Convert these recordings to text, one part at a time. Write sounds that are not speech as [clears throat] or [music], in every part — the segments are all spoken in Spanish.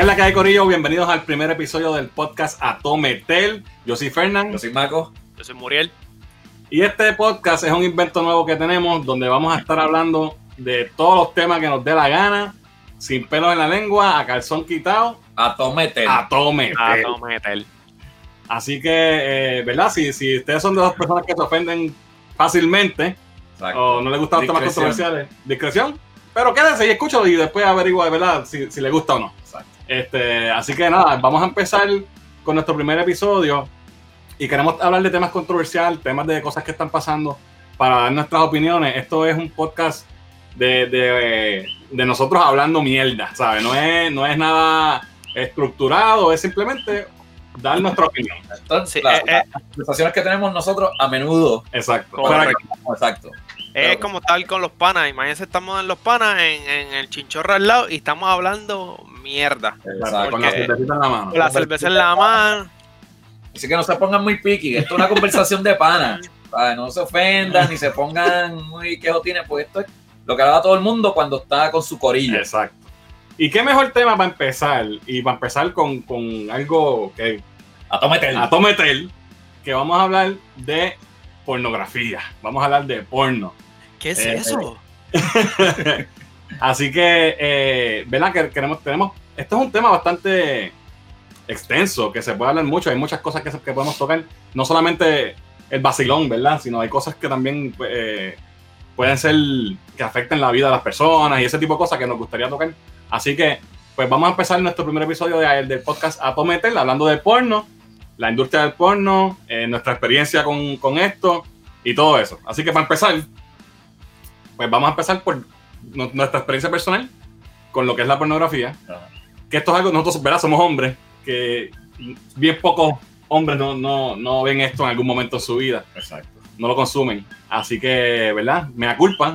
¿Qué es la que hay, Corillo? Bienvenidos al primer episodio del podcast Atometel. Yo soy Fernán. Yo soy Marco. Yo soy Muriel. Y este podcast es un invento nuevo que tenemos donde vamos a estar hablando de todos los temas que nos dé la gana, sin pelos en la lengua, a calzón quitado, Atometel. Atometel. Atometel. Así que, eh, ¿verdad? Si, si ustedes son de las personas que se ofenden fácilmente Exacto. o no les gustan los temas controversiales, discreción. Pero quédense y escúchalo y después averigua, ¿verdad? Si, si les gusta o no. Este, así que nada, vamos a empezar con nuestro primer episodio y queremos hablar de temas controversiales, temas de cosas que están pasando para dar nuestras opiniones. Esto es un podcast de, de, de nosotros hablando mierda, ¿sabes? No es, no es nada estructurado, es simplemente dar nuestra opinión. Entonces, Sí, la- eh, eh, las conversaciones que tenemos nosotros a menudo. Exacto. Exacto. Es Claro. como tal con los panas. Imagínense, estamos en los panas, en, en el chinchorro al lado y estamos hablando mierda. Exacto. con la cervecita en la mano. Con la cerveza en la mano. Así que no se pongan muy piqui. Esto es una conversación de pana. [laughs] ¿sabes? No se ofendan ni se pongan muy quejotines, porque esto es lo que habla todo el mundo cuando está con su corillo. Exacto. ¿Y qué mejor tema para empezar? Y para empezar con, con algo que Atometel. a Tometel, que vamos a hablar de pornografía. Vamos a hablar de porno. ¿Qué es Eh, eso? [laughs] Así que, eh, ¿verdad? Que queremos, tenemos, esto es un tema bastante extenso, que se puede hablar mucho, hay muchas cosas que, que podemos tocar, no solamente el vacilón, ¿verdad? Sino hay cosas que también pues, eh, pueden ser que afecten la vida de las personas y ese tipo de cosas que nos gustaría tocar. Así que, pues vamos a empezar nuestro primer episodio de- del podcast Atometel, hablando de porno, la industria del porno, eh, nuestra experiencia con, con esto y todo eso. Así que para empezar, pues vamos a empezar por nu- nuestra experiencia personal con lo que es la pornografía. Ajá. Que esto es algo, nosotros, ¿verdad? Somos hombres, que bien pocos hombres no, no, no ven esto en algún momento en su vida, Exacto. no lo consumen. Así que, ¿verdad? Me da culpa.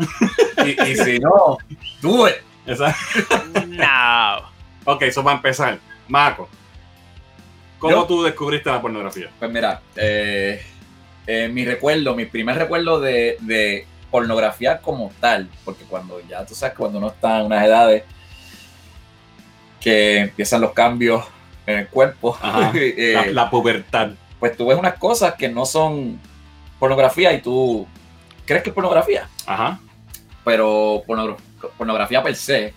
Y, y si no, do it. No. ok, eso para empezar. Marco, ¿cómo Yo- tú descubriste la pornografía? Pues mira, eh, eh, mi recuerdo, mi primer recuerdo de, de pornografía como tal, porque cuando ya tú sabes, cuando uno está en unas edades que empiezan los cambios en el cuerpo, Ajá. [laughs] eh, La, la pubertad. pues tú ves unas cosas que no son pornografía y tú crees que es pornografía, Ajá. pero pornogra- pornografía per se,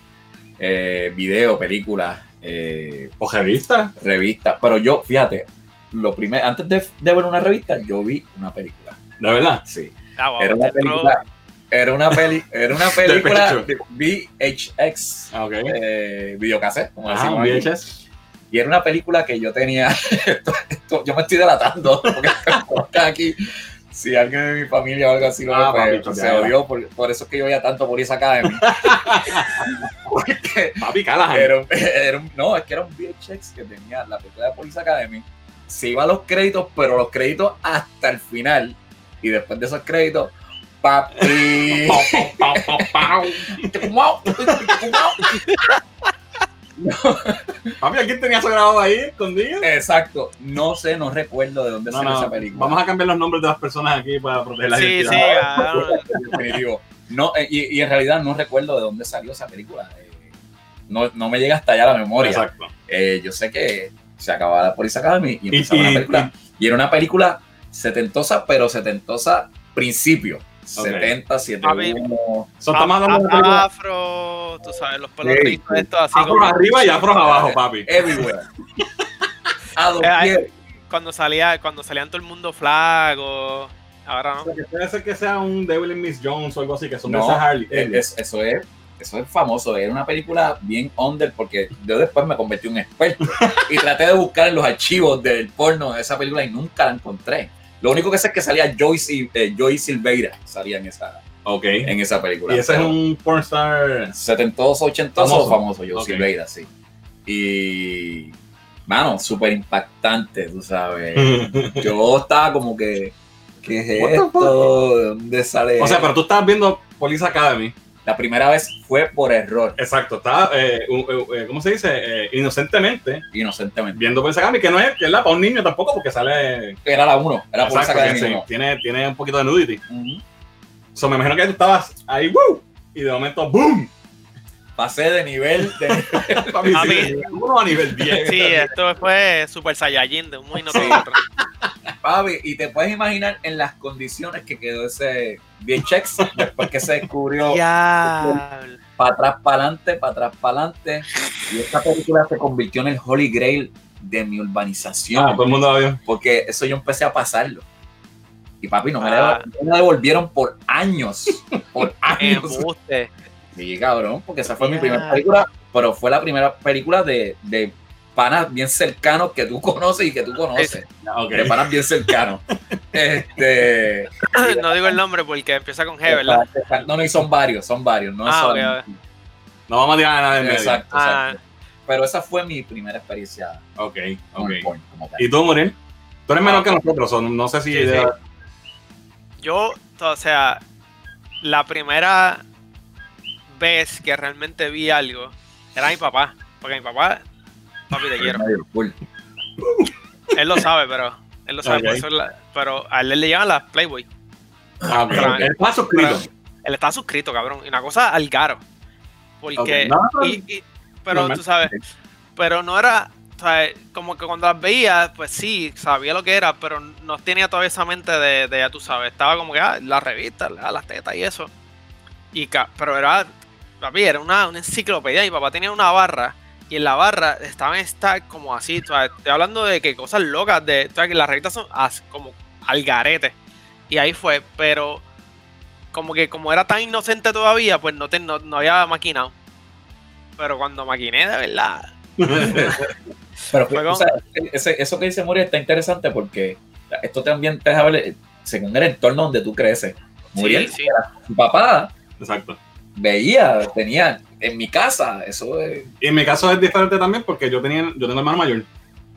eh, video, películas, eh, ¿O revista? revistas, pero yo, fíjate, lo primero, antes de, de ver una revista, yo vi una película. ¿De verdad? Sí. Ah, wow, Era una película. Era una, peli, era una [laughs] película de VHX, Ah, ok. eh, videocassette, como Ajá, decimos. VHS. Y era una película que yo tenía. [laughs] esto- esto- yo me estoy delatando, [laughs] porque aquí. Si alguien de mi familia o algo así lo Ah, ve, pues, papi, se odió. Por, por eso es que yo veía tanto Police Academy. porque Papi, era, era un- no, es que era un VHX que tenía la película de Police Academy. Se iba a los créditos, pero los créditos hasta el final. Y después de esos créditos, papi. Pau. [laughs] Papi, ¿quién tenía eso grabado ahí, escondido? Exacto. No sé, no recuerdo de dónde No, salió no, esa película. vamos a cambiar los nombres de las personas aquí para proteger la Sí, sí. identidad. ah, Definitivo. No, eh, y, y en realidad no recuerdo de dónde salió esa película. Eh, no, no me llega hasta allá la memoria. Exacto. Eh, yo sé que se acababa la Police Academy y Y- empezaba y- una película. Y era una película setentosa, pero setentosa principio. 70, 71. So, estamos hablando de una película afro, tú sabes, los pelos sí. estos así como arriba y afros abajo, papi. Everywhere. Eh, cuando salía, cuando salían todo el mundo flaco. Ahora no. O sea, que puede ser que sea un Devil in Miss Jones o algo así, que son de No, esas Harley. Eh, es- eso es eso es famoso, era una película bien under porque yo después me convertí en un experto [laughs] y traté de buscar en los archivos del porno de esa película y nunca la encontré. Lo único que sé es que salía Joyce, eh, Joy Silveira, salía en esa, ok. en esa película. Y ese es un pornstar. setentoso, ochentoso, Famoso. famoso, Joy Ok. Silveira, sí. Y, mano, súper impactante, tú sabes. [laughs] Yo estaba como que, ¿qué es esto? ¿De dónde sale? o sea, pero tú estabas viendo Police Academy. La primera vez fue por error, Exacto, estaba, eh, eh, ¿cómo se dice? Eh, inocentemente inocentemente. viendo Police Academy, que no es, que es la para un niño tampoco, porque sale. Era la 1, era por sí, academia. tiene, tiene un poquito de nudity. Ujú. So, me imagino que tú estabas ahí, ¡woo! Y de momento, ¡boom! pasé de nivel de [laughs] Papi. sí, uno a nivel 10. Sí, esto fue Super Saiyajin de un [laughs] minuto a otro. Papi, y te puedes imaginar en las condiciones que quedó ese VHX después que se descubrió [laughs] Diablo. para atrás, para adelante, para atrás, para adelante. Y esta película se convirtió en el Holy Grail de mi urbanización. Ah, todo el mundo vio. porque eso yo empecé a pasarlo. Y papi, no me, Ah. la- me la devolvieron por años. [laughs] Por años. Sí, cabrón, porque esa fue mi primera película, pero fue la primera película de, de panas bien cercanos que tú [laughs] conoces y que tú conoces. Ok. De panas bien cercanos. este. [laughs] No digo el nombre porque empieza con G, ¿verdad? No, no, y son varios, son varios. No Ah, solamente- No vamos a tirar a nada en medio. Exacto, Ah. exacto. Pero esa fue mi primera experiencia Ok, ok. ¿Y tú, Muriel? Tú eres menor que nosotros, o no sé si... Sí, sí. Yo, o sea, la primera vez que realmente vi algo era mi papá. Porque mi papá, papi, te quiero. Él lo sabe, pero. Él lo sabe, Ok. por eso la- pero a él le llevan las Playboy. Ah, ok, Pero- ok. Él está suscrito. Él estaba suscrito, cabrón. Y una cosa al garo. Porque. No, no, y- y- pero normal. tú sabes. Pero no era. o sea, como que cuando las veía, pues sí, sabía lo que era, pero no tenía todavía esa mente de, de ya tú sabes. Estaba como que, ah, las revistas, ah, las tetas y eso. Y pero era. Papi, era una, una enciclopedia. Mi papá tenía una barra. Y en la barra estaba esta como así. o sea, estoy hablando de que cosas locas. De, o sea, que las revistas son as- como al garete. Y ahí fue, pero como que como era tan inocente todavía, pues no, te, no, no había maquinado. Pero cuando maquiné de verdad, [laughs] Pero Fue o sea, ese- eso que dice Muriel está interesante porque esto también te deja ver eh, según el entorno donde tú creces. Muriel, sí. era- su papá Exacto. veía, tenía en mi casa, eso es. Y en mi caso es diferente también porque yo tenía yo tengo hermano mayor.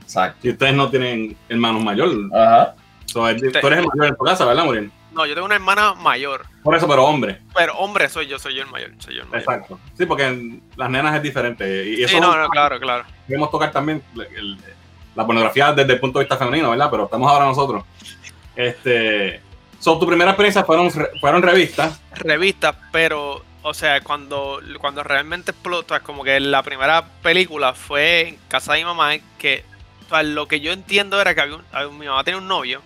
Exacto. Y ustedes no tienen hermanos mayor. Ajá. So, es tú eres el mayor en tu casa, ¿verdad, Muriel? no, yo tengo una hermana mayor. Por eso, pero hombre. Pero hombre, soy yo, soy yo el mayor. Soy yo el mayor. Exacto. Sí, porque en las nenas es diferente. Y eso Sí, no, no, claro, claro. queremos tocar también el- el- la pornografía desde el punto de vista femenino, ¿verdad? Pero estamos ahora nosotros. Este. So, tu primera experiencia fueron, re- fueron revistas. Revista, pero, o sea, cuando, cuando realmente explota, como que la primera película fue en casa de mi mamá, que o sea, lo que yo entiendo era que había un- había- mi mamá tenía un novio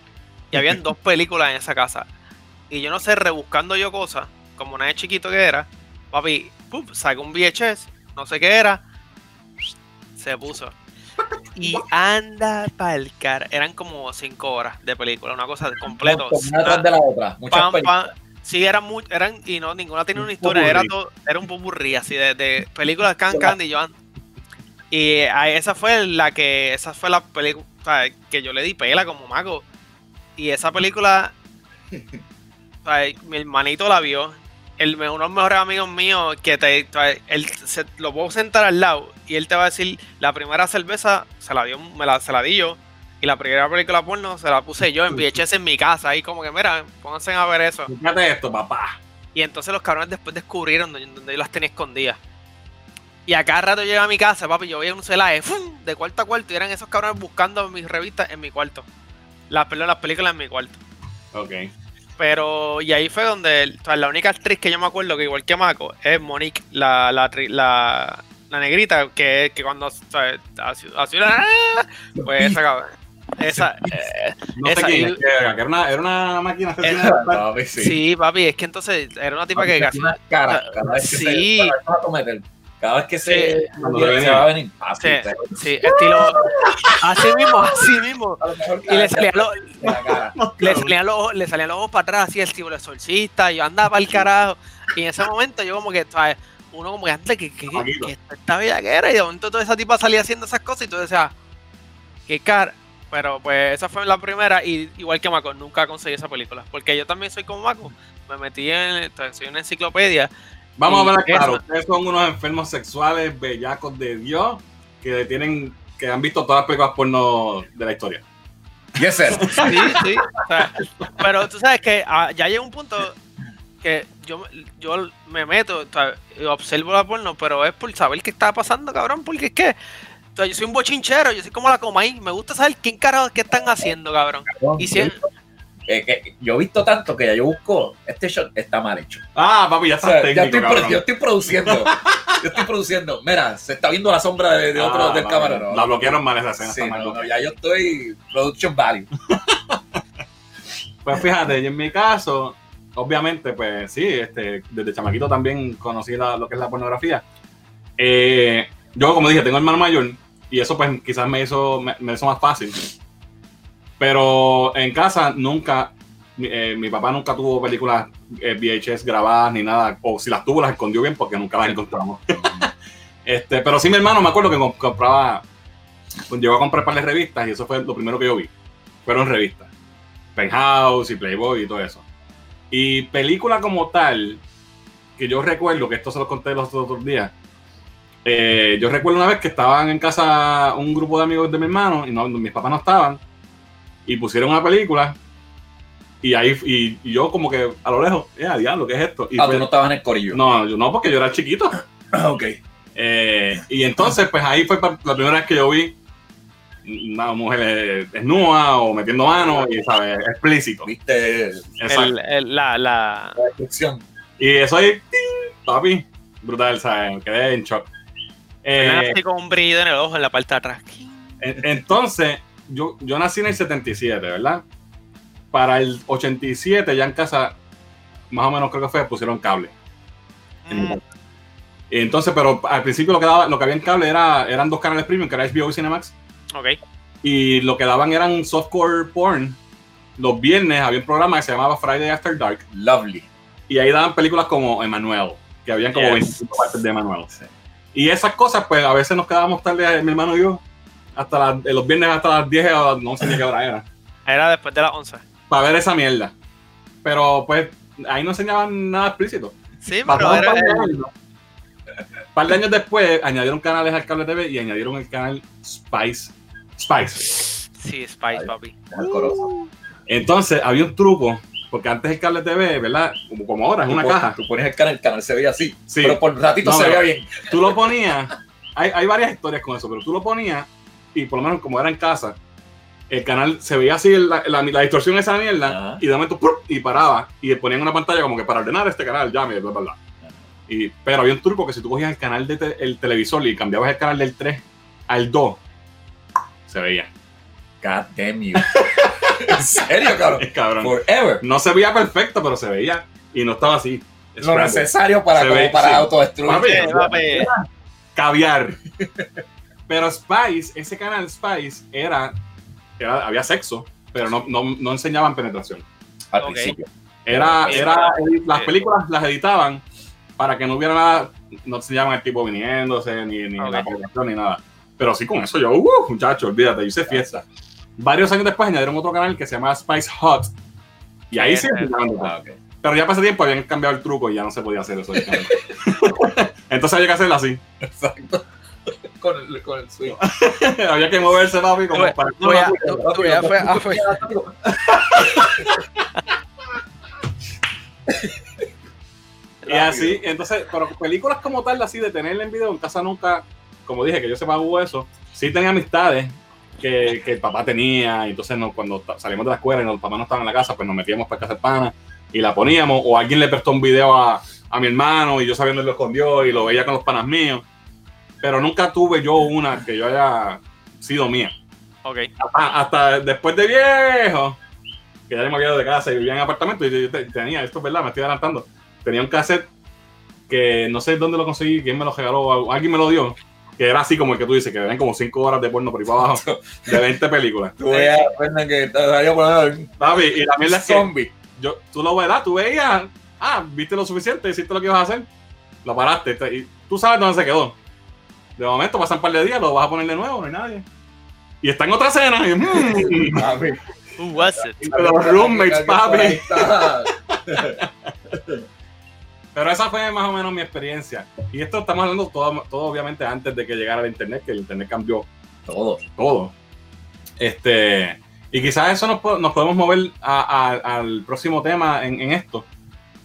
y habían [laughs] dos películas en esa casa. Y yo no sé, rebuscando yo cosas, como una de chiquito que era, papi, pum, sacó un VHS, no sé qué era, se puso. [laughs] Y anda pa'l cara. Eran como cinco horas de película, una cosa completa. Una tras de la otra. Muchas Pam, películas. pam. Sí, eran muy, eran, y no, ninguna tenía una Un historia, era todo, era un popurrí así de, de películas Can Candy y Joan. Y a esa fue la que, esa fue la película que yo le di pela como mago. Y esa película, [laughs] o sea, mi hermanito la vio. El, uno de los mejores amigos míos que te, o sea, él se, lo puedo sentar al lado y él te va a decir la primera cerveza se la dio, me la, se la di yo. Y la primera película porno se la puse yo en VHS en mi casa. Ahí como que, mira, pónganse a ver eso. Fíjate esto, papá. Y entonces los cabrones después descubrieron donde, donde yo las tenía escondidas. Y a cada rato llegaba a mi casa, papi, yo veía un celaje ¡fum! de cuarto a cuarto y eran esos cabrones buscando mis revistas en mi cuarto. Las, perdón, las películas en mi cuarto. Ok. Pero, y ahí fue donde, o sea, la única actriz que yo me acuerdo que igual que Mako es Monique, la, la, la, la negrita, que, que cuando, o sea, así, así- [laughs] pues esa cabrón. Esa, eh, No sé quién y- es, que era, que era una, era una máquina asesina. Papi, sí. sí. papi, es que entonces era una tipa que casi. Una cara, cada vez que Sí. se, vez que cometer, cada vez que se, Sí. Cuando se te venía. va a venir. papi, Sí, te- sí, estilo. Así mismo, así mismo. a Y le salían los, [laughs] le salían los, ojos- le salían los ojos para atrás, así el tipo de solcista, y yo andaba para el carajo. Y en ese momento yo como que, ¿sabes? Uno como que antes que, que, que esta vida que era, y de momento toda esa tipa salía haciendo esas cosas y tú decías, qué cara. Pero pues esa fue la primera, y igual que Mako, nunca conseguí esa película. Porque yo también soy como Mako. Me metí en, soy una enciclopedia. Vamos a hablar claro. eso- Ustedes son unos enfermos sexuales, bellacos de Dios, que tienen, que han visto todas las películas porno de la historia. Yes, sir. Sí, sí. o sea, pero tú sabes que ah, ya llega un punto que yo, yo me meto, o sea, y observo la porno, pero es por saber qué está pasando, cabrón, porque es que yo soy un bochinchero, yo soy como la Comay, me gusta saber quién carajo qué están haciendo, cabrón. Y si es- Eh, que yo he visto tanto que ya yo busco, este shot está mal hecho. Ah, papi, ya O sea, estás ya técnico, estoy, cabrón. yo estoy produciendo. yo estoy produciendo. Mira, se está viendo la sombra de, de otro Ah, del la- camarógrafo. La bloquearon mal esa escena. Sí, está mal no, no, ya yo estoy production value. Pues fíjate, yo en mi caso, obviamente, pues sí, este, desde chamaquito también conocí la- lo que es la pornografía. Eh, yo, como dije, tengo hermano mayor y eso pues quizás me hizo, me, me hizo más fácil. Pero en casa nunca, eh, mi papá nunca tuvo películas eh, VHS grabadas ni nada, o si las tuvo las escondió bien porque nunca las encontramos. [laughs] este, pero sí mi hermano me acuerdo que comp- compraba, pues, llegó a comprar par de revistas y eso fue lo primero que yo vi. Fueron revistas. Penthouse y Playboy y todo eso. Y película como tal, que yo recuerdo, que esto se lo conté los otros días, eh, yo recuerdo una vez que estaban en casa un grupo de amigos de mi hermano y no, mis papás no estaban y pusieron una película y ahí y, y yo como que a lo lejos, ya diablo, ¿qué es esto? Y Ah, fue- tú no estabas en el corillo. no, yo no, porque yo era chiquito. Ah, ok. Eh, y entonces, pues ahí fue la primera vez que yo vi una mujer eh, desnuda o metiendo manos y, ¿sabes? Explícito. Viste. El- el- la, la, la descripción. Y eso ahí, ¡ting! papi, brutal, ¿sabes? Quedé en shock. Eh, así con un brillo en el ojo en la parte de atrás. en- entonces, yo, yo nací en el 77, ¿verdad? Para el 87 ya en casa, más o menos creo que fue, pusieron cable. Mm, entonces, pero al principio lo que, daba, lo que había en cable era, eran dos canales premium, que era HBO y Cinemax. ok. Y lo que daban eran softcore porn. Los viernes había un programa que se llamaba Friday After Dark. Lovely. Y ahí daban películas como Emanuel, que habían como Yes. 25 partes de Emanuel. Y esas cosas, pues a veces nos quedábamos tarde, mi hermano y yo, hasta las- eh, los viernes hasta las 10 o no sé ni qué hora era, Era después de las 11. para ver esa mierda. Pero pues ahí no enseñaban nada explícito. Sí, pero un era, par de era- años, un par de años después añadieron canales al cable TV y añadieron el canal Spice. Spice. Sí, Spice, Ay. papi. Entonces había un truco, porque antes el cable TV, ¿verdad? Como, como ahora, es una caja. Tú pones el canal, el canal se veía así. Sí. Pero por ratito No, se veía bien. Tú lo ponías, hay, hay varias historias con eso, pero tú lo ponías y por lo menos como era en casa, el canal se veía así, la, la, la distorsión de esa mierda, Ajá. y de momento ¡prum! y paraba, y ponían una pantalla como que para ordenar este canal, llame, bla, bla, bla. Y, pero había un truco que si tú cogías el canal del de el televisor y cambiabas el canal del 3 al 2, se veía. God damn you. [laughs] [laughs] en serio, cabrón. Cabrón. Forever. No se veía perfecto, pero se veía. Y no estaba así. Lo necesario para, Se como ve- para sí. autodestruir. Papi, Sí, papi. Caviar. Pero Spice, ese canal Spice era, era había sexo, pero no, no, no enseñaban penetración. Al Ok. principio. Era, era, las películas las editaban para que no hubiera nada, no enseñaban el tipo viniéndose, ni, ni la penetración, ni nada. Pero sí, con eso yo, uh, muchacho, olvídate, yo hice fiesta. Varios años después añadieron otro canal que se llama Spice Hot. Y ahí sí. Ah, ok. Pero ya pasé tiempo habían cambiado el truco y ya no se podía hacer eso. [laughs] Entonces había que hacerlo así. Exacto. con el, con el swing. [laughs] había que moverse, papi, como Tú- para... tú ya- tú- tú ya fue- fue- [laughs] Y así, entonces, pero películas como tal, así de tenerla en video en casa nunca, como dije, que yo sepa hubo eso. Sí tenía amistades que, que el papá tenía, y entonces no, cuando salimos de la escuela y los papás no estaban en la casa, pues nos metíamos para casa del pana y la poníamos, o alguien le prestó un video a, a mi hermano y yo sabiendo lo escondió y lo veía con los panas míos. Pero nunca tuve yo una que yo haya sido mía. Ok. hasta, hasta después de viejo, que ya me había ido de casa y vivía en apartamento, y yo te- tenía, esto es verdad, me estoy adelantando, tenía un cassette que no sé dónde lo conseguí, quién me lo regaló, alguien me lo dio, que era así como el que tú dices, que eran como 5 horas de porno por ahí para abajo, [laughs] de 20 películas. Tú veías, Fernan, que te daría poner Papi, y la mierda es zombie. yo, tú lo ves, tú veías, ah, viste lo suficiente, hiciste lo que ibas a hacer, lo paraste, te- y tú sabes dónde se quedó. De momento pasan un par de días, lo vas a poner de nuevo, no hay nadie. Y está en otra escena, y, [laughs] mm, Papi. Who was it? los roommates, papi. [laughs] Pero esa fue más o menos mi experiencia. Y esto estamos hablando todo, todo obviamente antes de que llegara el internet, que el internet cambió Todo. todo. Este, y quizás eso nos, po- nos podemos mover a- a- al próximo tema en, en esto,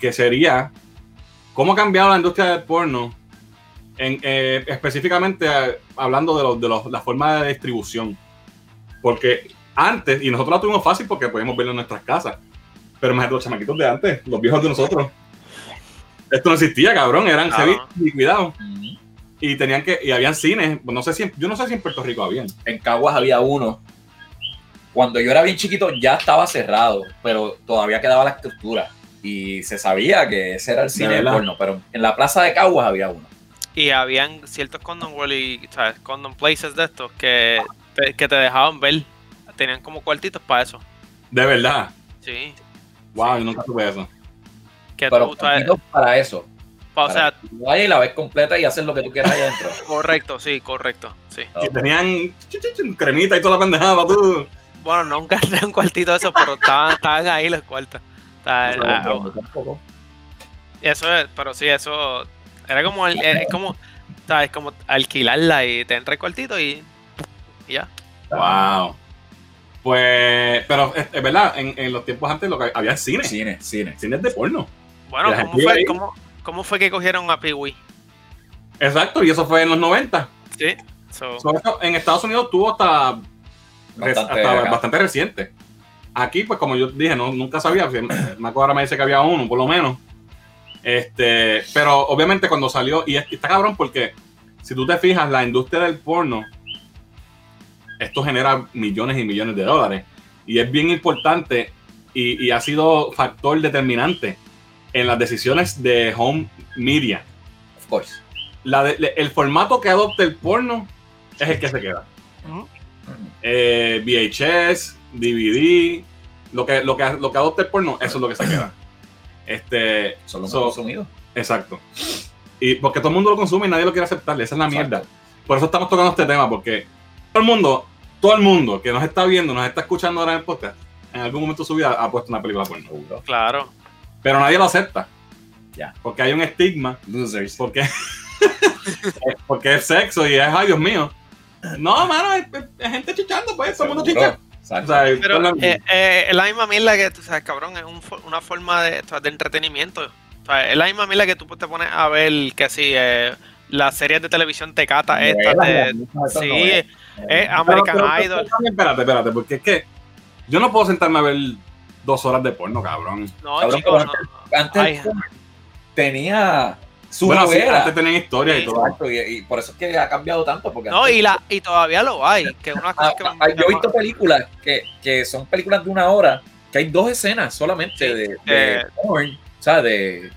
que sería cómo ha cambiado la industria del porno, en, eh, específicamente eh, hablando de, los- de los- la forma de distribución. Porque antes, y nosotros la tuvimos fácil porque podíamos verlo en nuestras casas, pero imagínate los chamaquitos de antes, los viejos de nosotros. Esto no existía, cabrón, eran heavy no. y cuidado. Y tenían que, y habían cines, no sé si, en- yo no sé si en Puerto Rico habían. En Caguas había uno. Cuando yo era bien chiquito ya estaba cerrado, pero todavía quedaba la estructura. Y se sabía que ese era el cine de porno, pero en la plaza de Caguas había uno. Y habían ciertos condom world y ¿sabes? condom places de estos que te, que te dejaban ver. Tenían como cuartitos para eso. De verdad. Sí. Wow, Sí. yo nunca tuve eso. Que Pero tú, ¿sabes? poquito para eso. Pa- o sea, Para que tú vayas y la ves completa y haces lo que tú quieras ahí adentro. [laughs] correcto, sí, correcto. Sí. Y tenían cremita y toda la pendejada, tú. Bueno, nunca entré [laughs] un cuartito de eso, pero estaban, estaban ahí los cuartos. Ah, pero tampoco. Eso es, pero sí, eso era como, el- es como, ¿sabes? Como alquilarla y te entra el cuartito y, y ya. Wow. Pues, pero es, es verdad, en, en los tiempos antes lo que había cine. Cine, cine. Cines de porno. Bueno, ¿cómo fue, ahí. cómo, cómo fue que cogieron a Pee-Wee? Exacto, y eso fue en los 90. Sí. So, So, eso en Estados Unidos tuvo hasta, Bastante hasta acá. bastante reciente. Aquí, pues como yo dije, no, nunca sabía. si- Marco ahora me dice que había uno, por lo menos. Este, pero obviamente cuando salió, y, es- y está cabrón porque si tú te fijas, la industria del porno, esto genera millones y millones de dólares. Y es bien importante y, y ha sido factor determinante en las decisiones de home media. Of course. La de- le- el formato que adopte el porno es el que se queda. ujú. Eh, VHS, DVD, lo que, lo, que, lo que adopte el porno, eso es lo que se queda. Este, Son los So- más consumidos. exacto. Y porque todo el mundo lo consume y nadie lo quiere aceptar, esa es la mierda. Por eso estamos tocando este tema, porque todo el mundo, todo el mundo que nos está viendo, nos está escuchando ahora en el podcast, en algún momento de su vida ha puesto una película porno. Claro. Pero nadie lo acepta. Ya. Porque hay un estigma, Losers. porque, [laughs] porque es sexo y es, ay Dios mío. No, mano, es, es gente chichando, pues, todo el mundo chicha. O sea, Pero la- eh, eh, es la misma mierda que, tú sabes, cabrón, es un una forma de, entretenimiento. O sea, es la misma mierda que tú te pones a ver que si eh, las series de televisión te cata de... estas Sí, es American Pero- pero- Idol. Espérate, espérate, porque es que yo no puedo sentarme a ver dos horas de porno, cabrón. No, Cabrón, chicos, pero no. Antes Ay. tenía su bueno, sí, novela. antes tenían historia y Sí, todo. Exacto, y, y por eso es que ha cambiado tanto. Porque No, antes- y, la, y todavía lo hay, que una cosa Ah, que... ah, yo he visto películas que, que son películas de una hora, que hay dos escenas solamente Sí, de, de eh, porn, o sea, de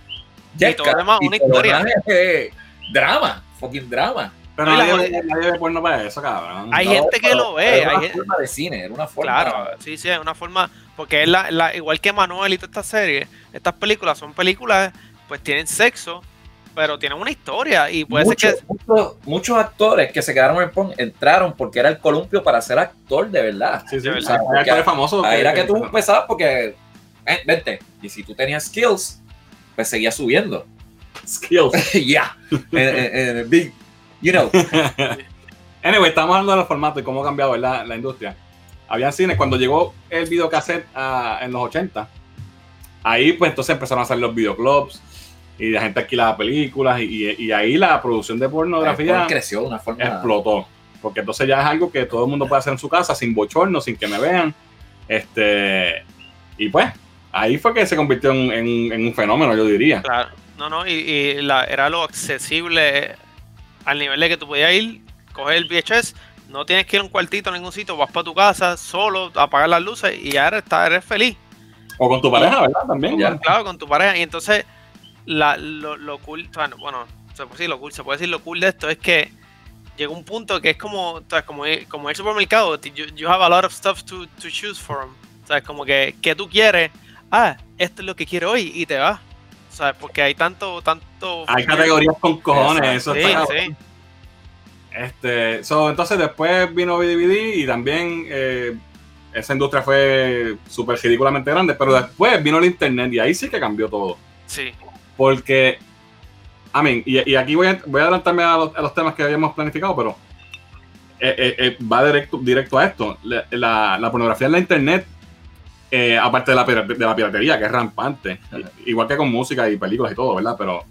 Y todo demás, una historia. es, eh, drama, fucking drama. Pero la nadie, ve- nadie ve porno para eso, cabrón. Hay No, gente que pero- lo ve, Era hay una gente- forma de cine, era una forma. Claro, sí, sí, es una forma, porque es la, la- igual que Manuel y todas estas series, estas películas son películas, pues tienen sexo, pero tienen una historia y puede muchos, ser que... muchos, muchos actores que se quedaron en porn entraron porque era el columpio para ser actor de verdad. Sí, sí, o sea, famosos. Ahí era que tú empezabas porque, eh, vente, y si tú tenías skills, pues seguías subiendo. Skills. [laughs] Ya, en, en- en el big, you know. [laughs] Anyway, estamos hablando de los formatos y cómo ha cambiado ¿verdad? la industria. Había cines, cuando llegó el videocassette ah, en los 80, ahí pues entonces empezaron a salir los videoclubs y la gente alquilaba películas y, y- y ahí la producción de pornografía Porn creció de una forma. explotó. Porque entonces ya es algo que todo el mundo puede hacer en su casa sin bochorno, sin que me vean. Este, y pues, ahí fue que se convirtió en, en- en un fenómeno, yo diría. Claro, no, no, y, y la, era lo accesible al nivel de que tú podías ir, coger el VHS, no tienes que ir a un cuartito a ningún sitio, vas para tu casa solo, apagar las luces y ya eres, feliz. O con tu pareja, ¿verdad? También. Ya. Claro, con tu pareja. Y entonces, la, lo, lo cool, o sea, bueno, se puede decir lo cool, se puede decir lo cool de esto es que llega un punto que es como, sea, como, como el supermercado, you, you have a lot of stuff to, to choose from. O sea, como que, que tú quieres, ah, esto es lo que quiero hoy y te vas. Sea, porque hay tanto, tanto... Hay categorías con cojones, eso Sí, está sí. Este, so, entonces después vino DVD y también eh, esa industria fue súper ridículamente grande, pero después vino el internet y ahí sí que cambió todo. Sí, Porque, I mean, y, y aquí voy a, voy a adelantarme a los, a los temas que habíamos planificado, pero eh, eh, eh, va directo, directo a esto. La, la- la pornografía en la internet, eh, aparte de la, de la piratería, que es rampante, Ajá. igual que con música y películas y todo, ¿verdad? Pero,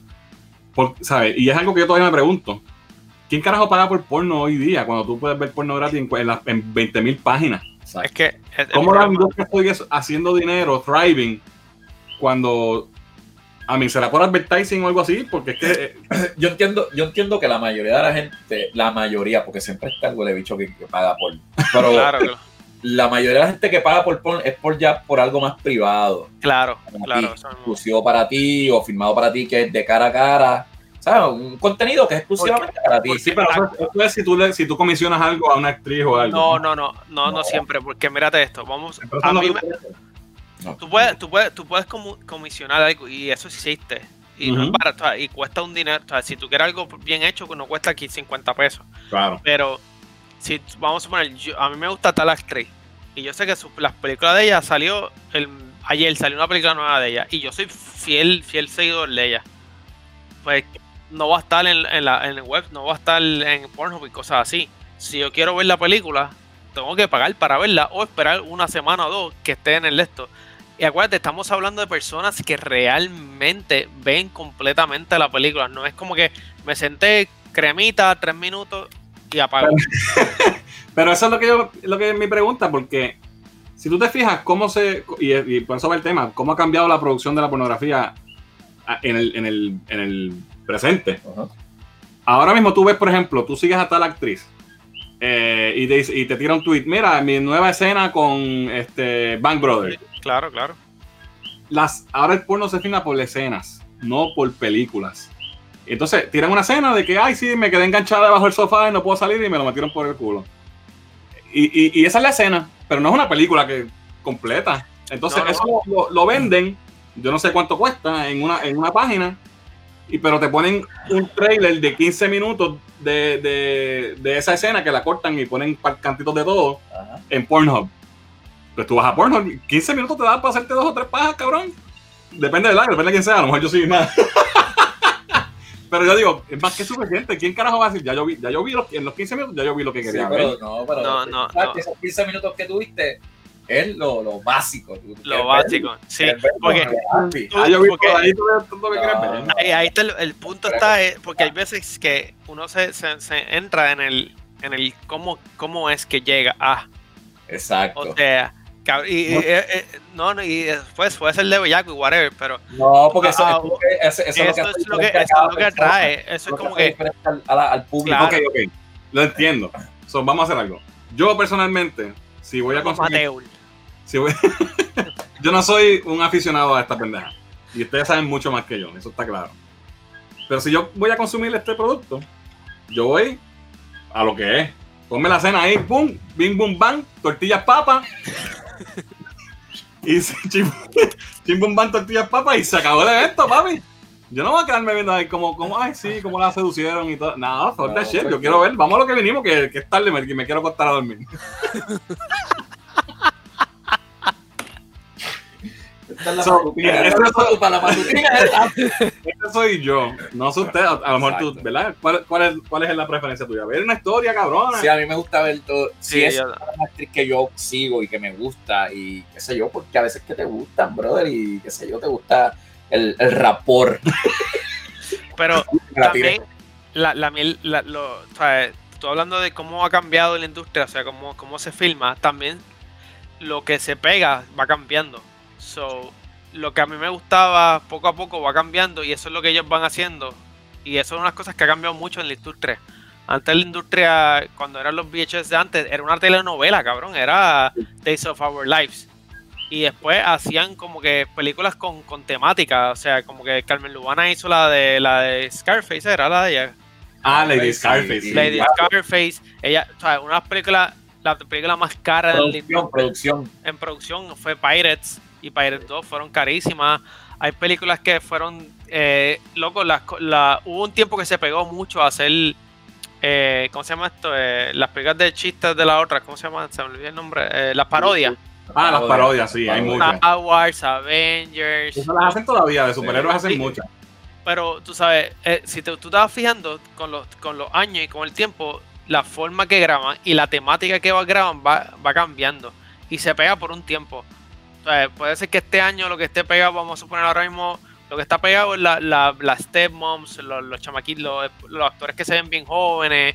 por- ¿sabes? Y es algo que yo todavía me pregunto. ¿Quién carajo paga por porno hoy día cuando tú puedes ver porno gratis en, en, en 20.000 páginas? es Exacto. que... es- ¿Cómo la industria estoy es- haciendo dinero, thriving, cuando A mí será por advertising o algo así, porque es que eh, [coughs] Yo entiendo, yo entiendo que la mayoría de la gente, la mayoría, porque siempre está algo de bicho que, que paga por. Pero Claro, claro, la mayoría de la gente que paga por porn es por ya por algo más privado. claro, claro, exclusivo para ti o firmado para ti, que es de cara a cara. ¿Sabes? Un contenido que es exclusivamente para ti. sí, pero eso, eso es si tú, le, si tú comisionas algo a una actriz o algo. No, no, no, no, no No. siempre, porque mírate esto, vamos, a no mí tú puedes, tú puedes, tú puedes comisionar algo y eso existe. Y no es barato, y cuesta un dinero. O sea, si tú quieres algo bien hecho, pues no cuesta aquí 50 pesos. Claro. Pero si vamos a poner, yo- a mí me gusta tal actriz. Y yo sé que las películas de ella salió ayer, salió una película nueva de ella. Y yo soy fiel, fiel seguidor de ella. Pues no va a estar en, en la, web, no va a estar en Pornhub y cosas así. Si yo quiero ver la película, tengo que pagar para verla o esperar una semana o dos que esté en el esto. Y acuérdate, estamos hablando de personas que realmente ven completamente la película. No es como que me senté, cremita, tres minutos y apago. [laughs] Pero eso es lo que yo, lo que es mi pregunta, porque si tú te fijas cómo se, y, y por eso va el tema, cómo ha cambiado la producción de la pornografía en el, en el, en el presente. Ajá. Ahora mismo tú ves, por ejemplo, tú sigues a tal actriz eh, y, te, y te tira un tweet, mira, mi nueva escena con este Bank Brothers. Claro, claro. Las, ahora el porno se filma por escenas, no por películas. Entonces tiran una escena de que, ay, sí, me quedé enganchada debajo del sofá y no puedo salir y me lo metieron por el culo. Y, y- y esa es la escena, pero no es una película que completa. Entonces No, no. eso lo, lo venden, yo no sé cuánto cuesta, en una, en una página, y, pero te ponen un trailer de 15 minutos de, de- de esa escena que la cortan y ponen cantitos de todo Ajá. en Pornhub. Pues tú vas a Pornhub, 15 minutos te da para hacerte dos o tres pajas, cabrón. Depende del año, depende de quién sea, a lo mejor yo soy más. [laughs] Pero yo digo, es más que suficiente. ¿Quién carajo va a decir? Ya yo vi, ya yo vi los, en los 15 minutos, ya yo vi lo que Sí, quería pero ver. no, pero No, no, no. esos 15 minutos que tuviste es lo, lo básico. Lo ver- básico. Sí, porque Ah, todo ahí está el, el punto está, eh, porque hay veces que uno se, se- se entra en el, en el cómo, cómo es que llega a. Exacto. O sea, y, y, eh, eh, no, no, y después puede ser de bellaco y whatever, pero no, porque eso, Ah, es lo que- eso, eso eso es lo que, es lo que, que atrae. Eso es lo como que, diferente al, público. Claro. Ok, ok. Lo entiendo. So, vamos a hacer algo. Yo personalmente, si voy a amateur. si voy- [laughs] yo no soy un aficionado a esta pendeja. Y ustedes saben mucho más que yo, eso está claro. Pero si yo voy a consumir este producto, yo voy a lo que es. Ponme la cena ahí, pum, bim, bum, bam, tortillas papas. [laughs] y se- chim, [laughs] chim, bum, bam, tortillas papas y se acabó el evento, papi. Yo no voy a quedarme viendo ahí como, como ay, sí, cómo la seducieron y todo. No, fuck No, that shit. Yo pues, quiero ver, vamos a lo que vinimos, que, que es tarde, me, me quiero acostar a dormir. [laughs] Esta es la So, matutina, eso para la matutina. [laughs] Este soy yo, no sé usted. A, lo mejor tú. ¿verdad? ¿Cuál, cuál, es, ¿Cuál es la preferencia tuya? Ver una historia, cabrona. Sí, a mí me gusta ver todo. Si Sí, es yo- una actriz que yo sigo y que me gusta y qué sé yo, porque a veces que te gustan, brother, y qué sé yo, te gusta el, el rapor. [laughs] pero [laughs] también la, la lo, o sea, estoy hablando de cómo ha cambiado la industria, o sea, cómo, cómo se filma, también lo que se pega va cambiando. So, lo que a mí me gustaba poco a poco va cambiando y eso es lo que ellos van haciendo. Y eso es unas cosas que ha cambiado mucho en la industria. Antes la industria, cuando eran los VHS de antes, era una telenovela, cabrón, era Days of Our Lives. Y después hacían como que películas con, con temática, o sea, como que Carmen Lubana hizo la de la de Scarface, era la de ella. Ah, Lady Scarface. sí. sí. Lady Scarface, ella, o sea, una película, la película más cara de la Producción, industria producción. en producción fue Pirates y Pirates 2 fueron carísimas. Hay películas que fueron, eh, loco, las, la, hubo un tiempo que se pegó mucho a hacer, eh, ¿cómo se llama esto? Eh, las películas de chistes de la otra, ¿cómo se llama? Se me olvidó el nombre. Eh, las parodias. Ah, las parodias, sí, hay muchas. Star Wars, Avengers. Eso las hacen todavía, de superhéroes hacen muchas. Pero tú sabes, eh, si te- tú vas fijando con los, con los años y con el tiempo, la forma que graban y la temática que graban va, va cambiando y se pega por un tiempo. O sea, puede ser que este año lo que esté pegado, vamos a suponer ahora mismo, lo que está pegado es la, la, las stepmoms, los, los chamaquitos, los, los actores que se ven bien jóvenes.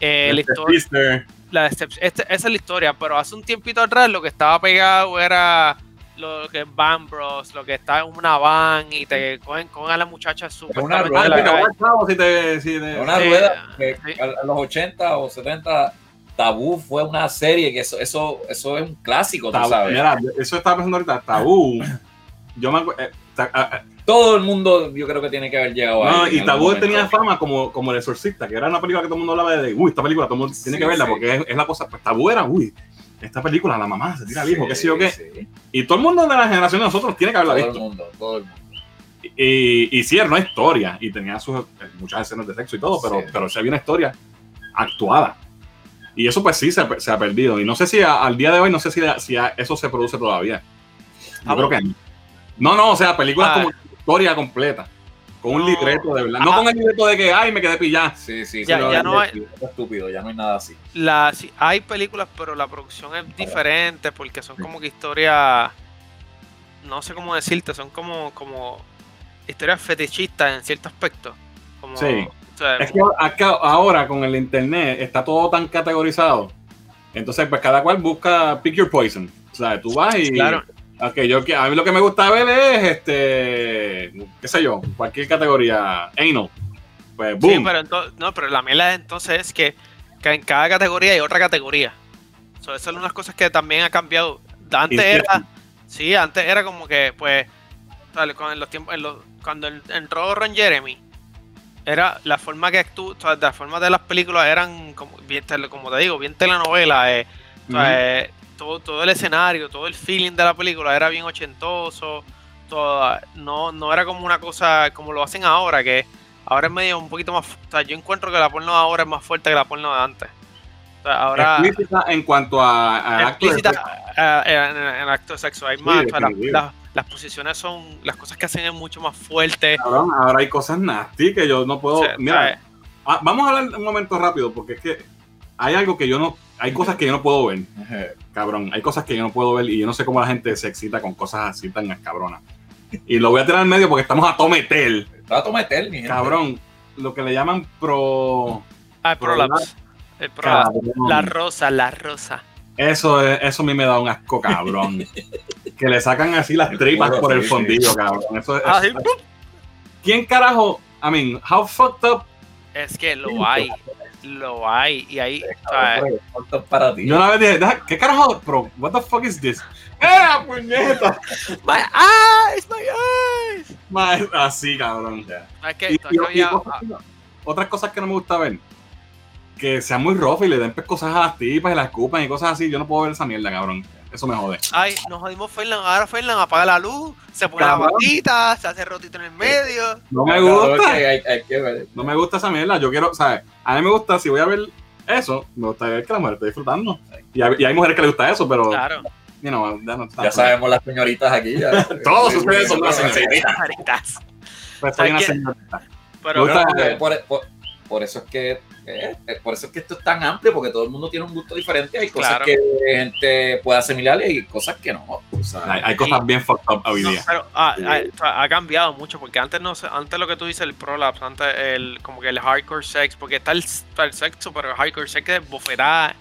eh, la Este historia, la este- esa es la historia, pero hace un tiempito atrás lo que estaba pegado era lo que es Van Bros, lo que está en una van y te cogen, cogen a la muchacha súper una rueda, si la si te- si te- Una rueda que sí. a los 80 o 70 Tabú fue una serie que eso, eso, eso es un clásico, tú sabes. Mira, eso estaba pensando ahorita, Tabú. [clears throat] Yo me acuerdo. Todo el mundo yo creo que tiene que haber llegado No, ahí. y Tabú tenía fama como, como El Exorcista, que era una película que todo el mundo hablaba de, uy, esta película, todo el mundo tiene Sí, que verla, sí. porque es, es la cosa, pues Tabú era, uy, esta película, la mamá se tira al hijo, qué sé yo qué. Sí, Y todo el mundo de la generación de nosotros tiene que haberla todo el visto. mundo, todo el mundo. Y, y sí, era una historia, y tenía sus, muchas escenas de sexo y todo, pero, Sí. pero sí había una historia actuada. Y eso pues sí se, ha- se ha perdido. Y no sé si a- al día de hoy, no sé si, si a- eso se produce todavía. Yo Ah, creo que no. No, no, o sea, películas Ah. como historia completa. Con un libreto de verdad. No Ah. con el libreto de que, ay, me quedé pillado. Sí, sí, Ya- sí, ya no hay- estúpido, es estúpido, ya no hay nada así. La, sí, hay películas, pero la producción es diferente porque son como que historias, no sé cómo decirte, son como, como historias fetichistas en cierto aspecto. Como, Sí. O sea, Es que acá, ahora con el internet está todo tan categorizado. Entonces, pues cada cual busca pick your poison. O sea, tú vas y. Claro. Yo, a mí lo que me gusta ver es este. qué sé yo, cualquier categoría. Anal. Pues boom. Sí, pero entonces, no, pero la mierda entonces es que, que en cada categoría hay otra categoría. So, esas son unas cosas que también ha cambiado. Antes era, sí, antes era como que, pues, con- en los tiempos, en los- cuando en- entró Ron Jeremy, era la forma que actúa, o sea, la forma de las películas eran como, bien, como te digo, bien telenovela, eh, eh, todo, todo el escenario, todo el feeling de la película era bien ochentoso, no, no era como una cosa como lo hacen ahora, que ahora es medio un poquito más, o sea, yo encuentro que la porno ahora es más fuerte que la porno de antes. O sea, ahora Explícita en cuanto a, a acto de eh, en, acto sexo, hay más, o sea, la- definitivo. la- las posiciones son, las cosas que hacen es mucho más fuerte. Cabrón, ahora hay cosas nasty que yo no puedo. Sea, mira, ah, vamos a hablar un momento rápido, porque es que hay algo que yo no. Hay cosas que yo no puedo ver. cabrón. Hay cosas que yo no puedo ver y yo no sé cómo la gente se excita con cosas así tan cabronas. Y lo voy a tirar en medio porque estamos a tometel. Trato de meter, mi gente. Cabrón, lo que le llaman pro. ah, prolapse. La rosa, la rosa. Eso, es- eso a mí me da un asco, cabrón. que le sacan así las tripas por el fondillo, cabrón. Eso, es- Ah, ¿Quién carajo? I mean, how fucked up? Es que lo hay, lo hay. Y ahí, o sea, Cabrón, esto es para ti. Yo una vez dije, "Deja- ¿qué carajo? Pro, what the fuck is this? ¡Eh, puñeta! [laughs] My eyes, my eyes. Ma, Así, cabrón. Ya. Es que, Y- y- cosas otras cosas que no me gusta ver. Que sean muy rough y le den cosas a las tipas y las escupan y cosas así. Yo no puedo ver esa mierda, cabrón. Eso me jode. Ay, nos jodimos Fernan. Ahora Fernan apaga la luz, se pone la batita, se hace rotito en el medio. No me Cabrón, gusta. que hay, hay que ver. No me gusta esa mierda. Yo quiero, ¿sabes? A mí me gusta, si voy a ver eso, me gusta ver que la mujer esté disfrutando. Y hay, y hay mujeres que les gusta eso, pero, Claro. you know, ya no Ya sabemos las señoritas aquí. Ya. [laughs] Todos Sí, ustedes son sí, señoritas. Pues soy una señorita. Pero por eso es que eh, por eso es que esto es tan amplio porque todo el mundo tiene un gusto diferente hay cosas Claro. que gente puede asimilar y hay cosas que no o sea, Hay, hay cosas bien fucked up hoy No, día. pero ah, ha, ha cambiado mucho porque antes no sé, antes lo que tú dices el prolapse, antes el como que el hardcore sex, porque está el, está el sexo, pero el hardcore sex es bofetada,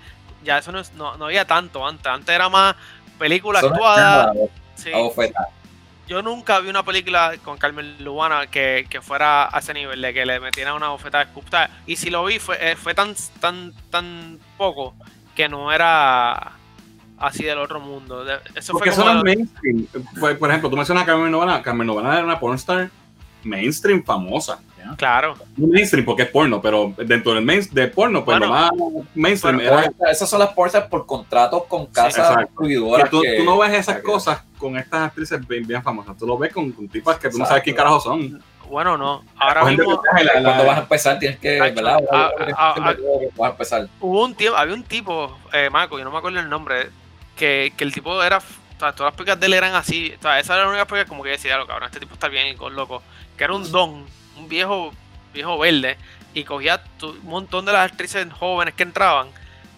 ya eso no, es- no, no había tanto antes, antes era más película actuada. sí. a bofetar. Yo nunca vi una película con Carmen Lubana que, que fuera a ese nivel de que le metieran una bofetada de escupta. Y si lo vi fue, eh, fue tan, tan, tan poco que no era así del otro mundo. Eso Porque fue eso como no es mainstream. Por, por ejemplo, tú mencionas a Carmen Novana. Carmen Novana era una pornstar mainstream famosa. claro. No mainstream porque es porno, pero dentro del main, de porno, pues Bueno, lo más mainstream Bueno, era pornstar- esas son las pornsas por contratos con casas que distribuidoras tú, que- tú no ves esas cosas con estas actrices bien, bien famosas. Tú lo ves con, con tipas que tú no sabes quién carajo son. Bueno, no. Ahora mismo viaje, la- la- cuando vas a empezar tienes que ah, ah, ah, que vas a empezar hubo un tiempo, había un tipo, eh, Marco, yo no me acuerdo el nombre, que, que el tipo era, o sea, todas las películas de él eran así, o sea, esa era la única película como que decía, lo cabrón, este tipo está bien con loco, que era un don, un viejo, viejo verde, y cogía un montón de las actrices jóvenes que entraban,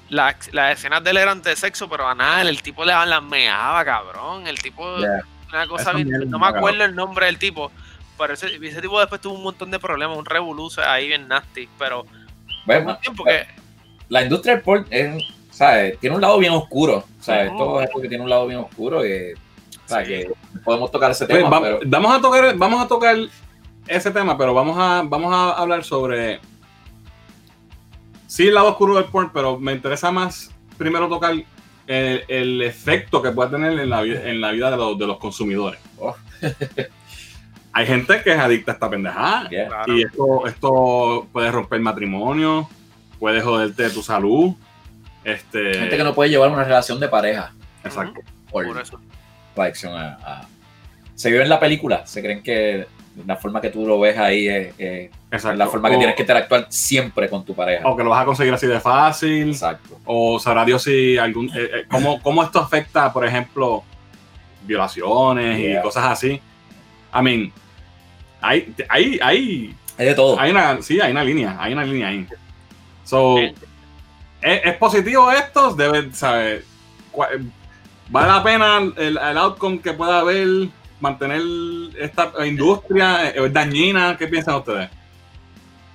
las, las escenas de él eran de sexo, pero a nada, el tipo le las meaba, cabrón, el tipo, una cosa bien, no me cabrón. acuerdo el nombre del tipo, pero ese, ese tipo después tuvo un montón de problemas, un revoluce ahí bien nasty, pero Bueno, un tiempo que... la industria del porn es, ¿sabes? tiene un lado bien oscuro. ¿sabes? Ujú. Todo esto que tiene un lado bien oscuro. Y, O sea, Sí. que podemos tocar ese Pues, tema, va- pero vamos, a tocar, vamos a tocar ese tema, pero vamos a, vamos a hablar sobre. Sí, el lado oscuro del porn, pero me interesa más primero tocar el, el efecto que puede tener en la, en la vida de los, de los consumidores. Oh. [laughs] Hay gente que es adicta a esta pendejada. yeah. Claro. Y esto, esto puede romper matrimonio, puede joderte tu salud. Este, gente que no puede llevar una relación de pareja Exacto. por, Por eso. la adicción a, a- Se vio en la película, se creen que la forma que tú lo ves ahí es, es exacto. la forma que o, tienes que interactuar siempre con tu pareja. o que lo vas a conseguir así de fácil. Exacto. O sabrá Dios si algún. eh, eh, cómo, cómo esto afecta, por ejemplo, violaciones Yeah. y cosas así. I mean, hay, hay, hay, Hay de todo. hay una. Sí, hay una línea. Hay una línea ahí. So. ¿es, es positivo esto? Debe, ¿sabe? Cua- ¿Vale la pena el, el outcome que pueda haber? Mantener esta industria ¿Es dañina? ¿Qué piensan ustedes?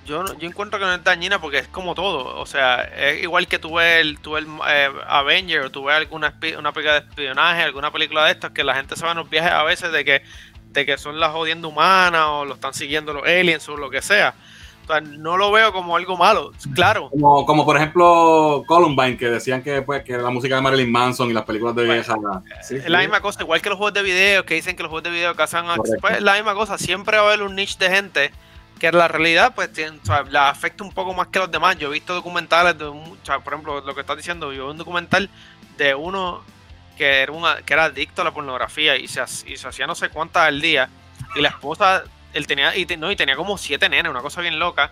Yo, yo encuentro que no es dañina porque es como todo. O sea, es igual que tú ves el, tú ves el eh, Avenger o tú ves alguna una película de espionaje, alguna película de estas, que la gente se va en los viajes a veces de que, de que son las jodiendo humanas o lo están siguiendo los aliens o lo que sea. O sea, no lo veo como algo malo. Claro, Como, como por ejemplo Columbine, que decían que, pues, que la música de Marilyn Manson y las películas de Bueno, vieja. Sí, es la sí. misma cosa, igual que los juegos de video, que dicen que los juegos de video cazan a- pues es la misma cosa, siempre va a haber un niche de gente que en la realidad pues tiene- o sea, la afecta un poco más que los demás. Yo he visto documentales de un, o sea, por ejemplo, lo que estás diciendo, yo vi un documental de uno que era una, que era adicto a la pornografía y se, y se hacía no sé cuántas al día y la esposa él tenía y, te- no, y tenía como siete nenes, una cosa bien loca.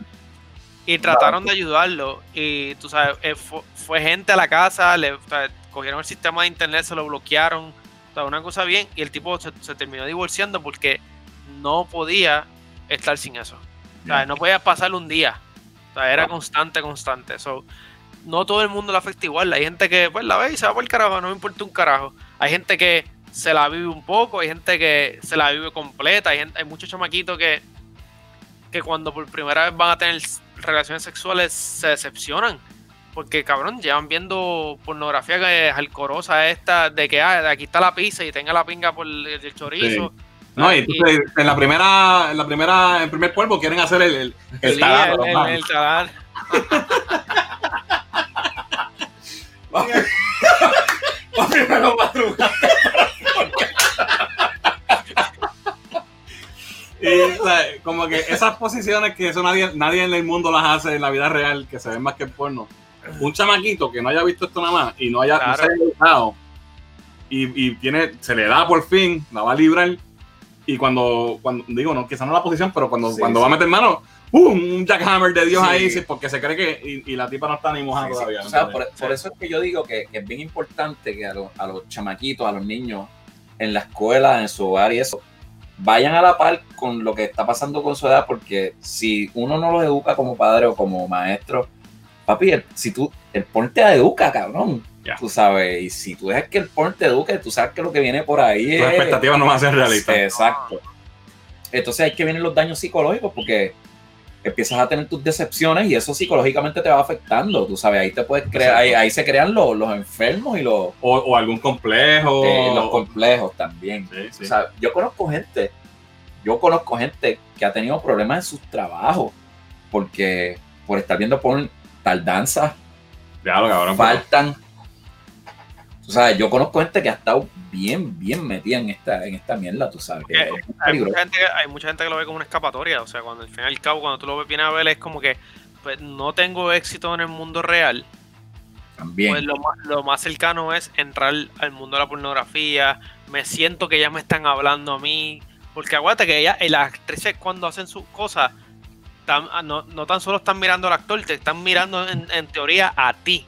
Y trataron de ayudarlo y tú sabes, eh, fue, fue gente a la casa, le o sea, cogieron el sistema de internet, se lo bloquearon, o sea, una cosa bien, y el tipo se, se terminó divorciando porque no podía estar sin eso. O sea, no podía pasar un día. O sea, era constante, constante. So, no todo el mundo la afecta igual. Hay gente que pues la ve y se va por el carajo, no me importa un carajo. Hay gente que se la vive un poco, hay gente que se la vive completa, hay, gente- hay muchos chamaquitos que, que cuando por primera vez van a tener relaciones sexuales se decepcionan. Porque cabrón, llevan viendo pornografía que es alcorosa esta, de que ah, de aquí está la pizza y tenga la pinga por el, el chorizo. No, y Ah, entonces, en la primera, en la primera, en el primer polvo quieren hacer el, el, el. [laughs] Primero. Y, o sea, como que esas posiciones que eso nadie, nadie en el mundo las hace en la vida real, que se ven más que en porno. Un chamaquito que no haya visto esto nada más y no haya, no se Claro. haya educado, y, y tiene, se le da por fin, la va a librar. Y cuando, cuando digo, no, quizás no la posición, pero cuando, Sí, cuando sí. va a meter mano, ¡pum! Un jackhammer de Dios Sí. ahí, sí, porque se cree que. Y, y la tipa no está ni mojada Sí, sí. todavía. O sea, por, por eso es que yo digo que, que es bien importante que a, los- a los chamaquitos, a los niños, en la escuela, en su hogar y eso, vayan a la par con lo que está pasando con su edad, porque si uno no los educa como padre o como maestro, papi, el- si tú, el porn te educa, cabrón. Ya. Tú sabes, y si tú dejas que el porn te eduque, tú sabes que lo que viene por ahí Tus es. expectativas no van a ser realistas. Exacto. Entonces hay que vienen los daños psicológicos porque empiezas a tener tus decepciones y eso psicológicamente te va afectando. Tú sabes, ahí te puedes crear, ahí, ahí se crean los, los enfermos y los, O, o algún complejo. eh, los complejos también. Sí, sí. O sea, yo conozco gente, yo conozco gente que ha tenido problemas en sus trabajos porque por estar viendo por tardanzas, Ya lo cabrón. faltan. O sea, yo conozco gente que ha estado bien, bien metida en esta, en esta mierda, tú sabes. que Eh, hay mucha, gente, que- hay mucha gente que lo ve como una escapatoria. O sea, cuando al fin y al cabo, cuando tú lo ves bien a ver, es como que pues, no tengo éxito en el mundo real. También. Pues lo más, lo más cercano es entrar al mundo de la pornografía. Me siento que ya me están hablando a mí. Porque aguanta que ella, y las actrices cuando hacen sus cosas, tan- ah, no, no tan solo están mirando al actor, te están mirando en, en teoría a ti,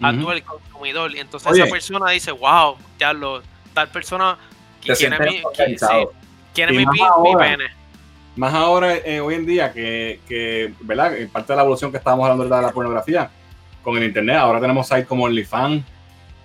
a tú el consumidor. Y entonces Oye. esa persona dice, wow, ya lo, tal persona sientes mi, organizado. sí, mi, más mi ahora. pene. Más ahora, eh, hoy en día, que, que, ¿verdad? En parte de la evolución que estábamos hablando de la pornografía, con el internet, ahora tenemos sites como OnlyFans,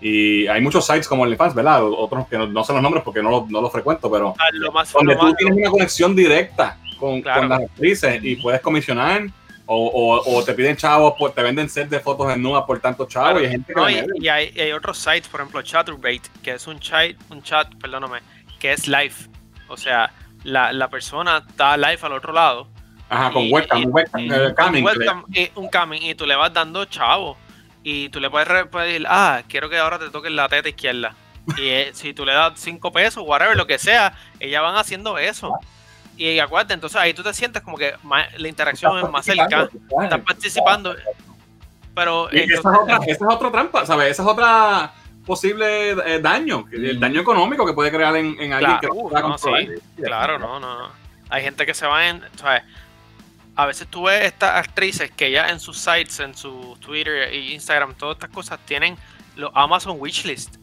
y hay muchos sites como OnlyFans, ¿verdad? Otros que no, no sé los nombres porque no los no los frecuento, pero Ah, Lo más, donde tú más- tienes una conexión directa con, Claro. con las actrices y puedes comisionar, o, o, o te piden chavos, por- te venden set de fotos desnudas por tantos chavos, Claro. y hay gente que No, y, y hay, y hay otros sites, por ejemplo, Chaturbate, que es un chat, un chat, perdóname, que es live. O sea, la, la persona está live al otro lado. Ajá, con Y- webcam, un webcam, y- eh, Webcam y un tú le vas dando chavo. Y tú le puedes decir, ah, quiero que ahora te toquen la teta izquierda. Y eh, si tú le das 5 pesos, whatever, lo que sea, ellas van haciendo eso. Y acuérdate, entonces ahí tú te sientes como que más- la interacción es más cercana. Estás participando. Pero Y esa, es entonces- otra, esa es otra trampa, ¿sabes? Esa es otra posible eh, daño, el Mm. daño económico que puede crear en, en alguien Claro, que uh, pueda no, sí. Claro, no, no, no. Hay gente que se va en, ¿sabes? A veces tú ves estas actrices que ya en sus sites, en su Twitter e Instagram, todas estas cosas tienen los Amazon Wishlist.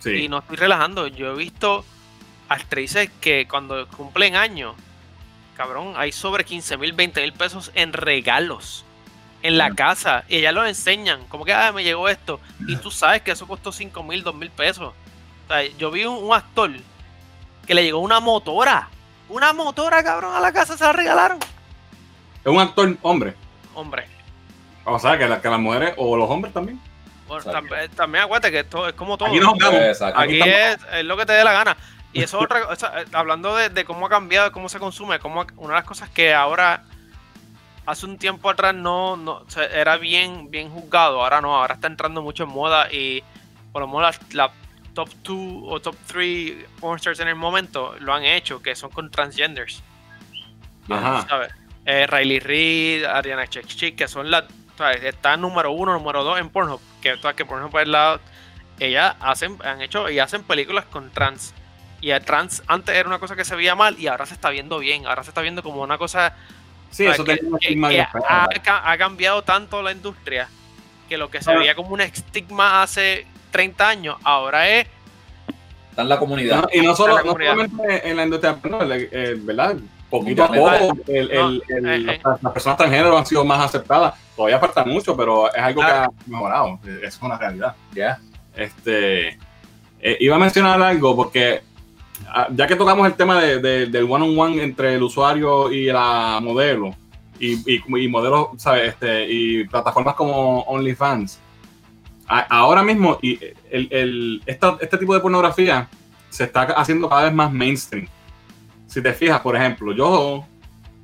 Sí. Y no estoy relajando. Yo he visto actrices que cuando cumplen años, cabrón, hay sobre 15 mil, 20 mil pesos en regalos en la casa. Y ellas lo enseñan. Como que, ah, me llegó esto. Y tú sabes que eso costó 5 mil, 2 mil pesos. O sea, yo vi un, un actor que le llegó una motora. Una motora, cabrón, a la casa se la regalaron. Es un actor hombre. Hombre. O sea, que, la- que las mujeres o los hombres también. Bueno, Exacto. también, también acuérdate que esto es como todo. Aquí. Exacto. Aquí estamos. es, es lo que te dé la gana. Y eso es otra cosa, eh, hablando de, de cómo ha cambiado, cómo se consume, cómo una de las cosas que ahora, hace un tiempo atrás no, no o sea, era bien, bien juzgado, ahora no, ahora está entrando mucho en moda y por lo menos la, la top 2 o top 3 pornstars en el momento lo han hecho, que son con transgenders, Ajá. ¿sabes? Eh, Riley Reid, Ariana Chechik, que son las. Está número uno, número dos en Pornhub, que, que Pornhub es la, ellas hacen, han hecho y hacen películas con trans. Y el trans antes era una cosa que se veía mal y ahora se está viendo bien. Ahora se está viendo como una cosa Sí, eso que, tiene un que- estigma que ha, ha cambiado tanto la industria que lo que se veía como un estigma hace 30 años ahora es Está en la comunidad. No, y no, solo, la no comunidad. solamente en la industria, no, el- el- ¿verdad? Poquito a poco, el- el- el- No, eh, las, eh. las personas transgénero han sido más aceptadas. Todavía falta mucho, pero es algo Claro. que ha mejorado. Es una realidad. Ya. Este, eh, iba a mencionar algo porque ya que tocamos el tema de- de- del one-on-one entre el usuario y la modelo y, y, y modelos, ¿sabes? Este, y plataformas como OnlyFans, ahora mismo y el, el- esta- este tipo de pornografía se está haciendo cada vez más mainstream. Si te fijas, por ejemplo, yo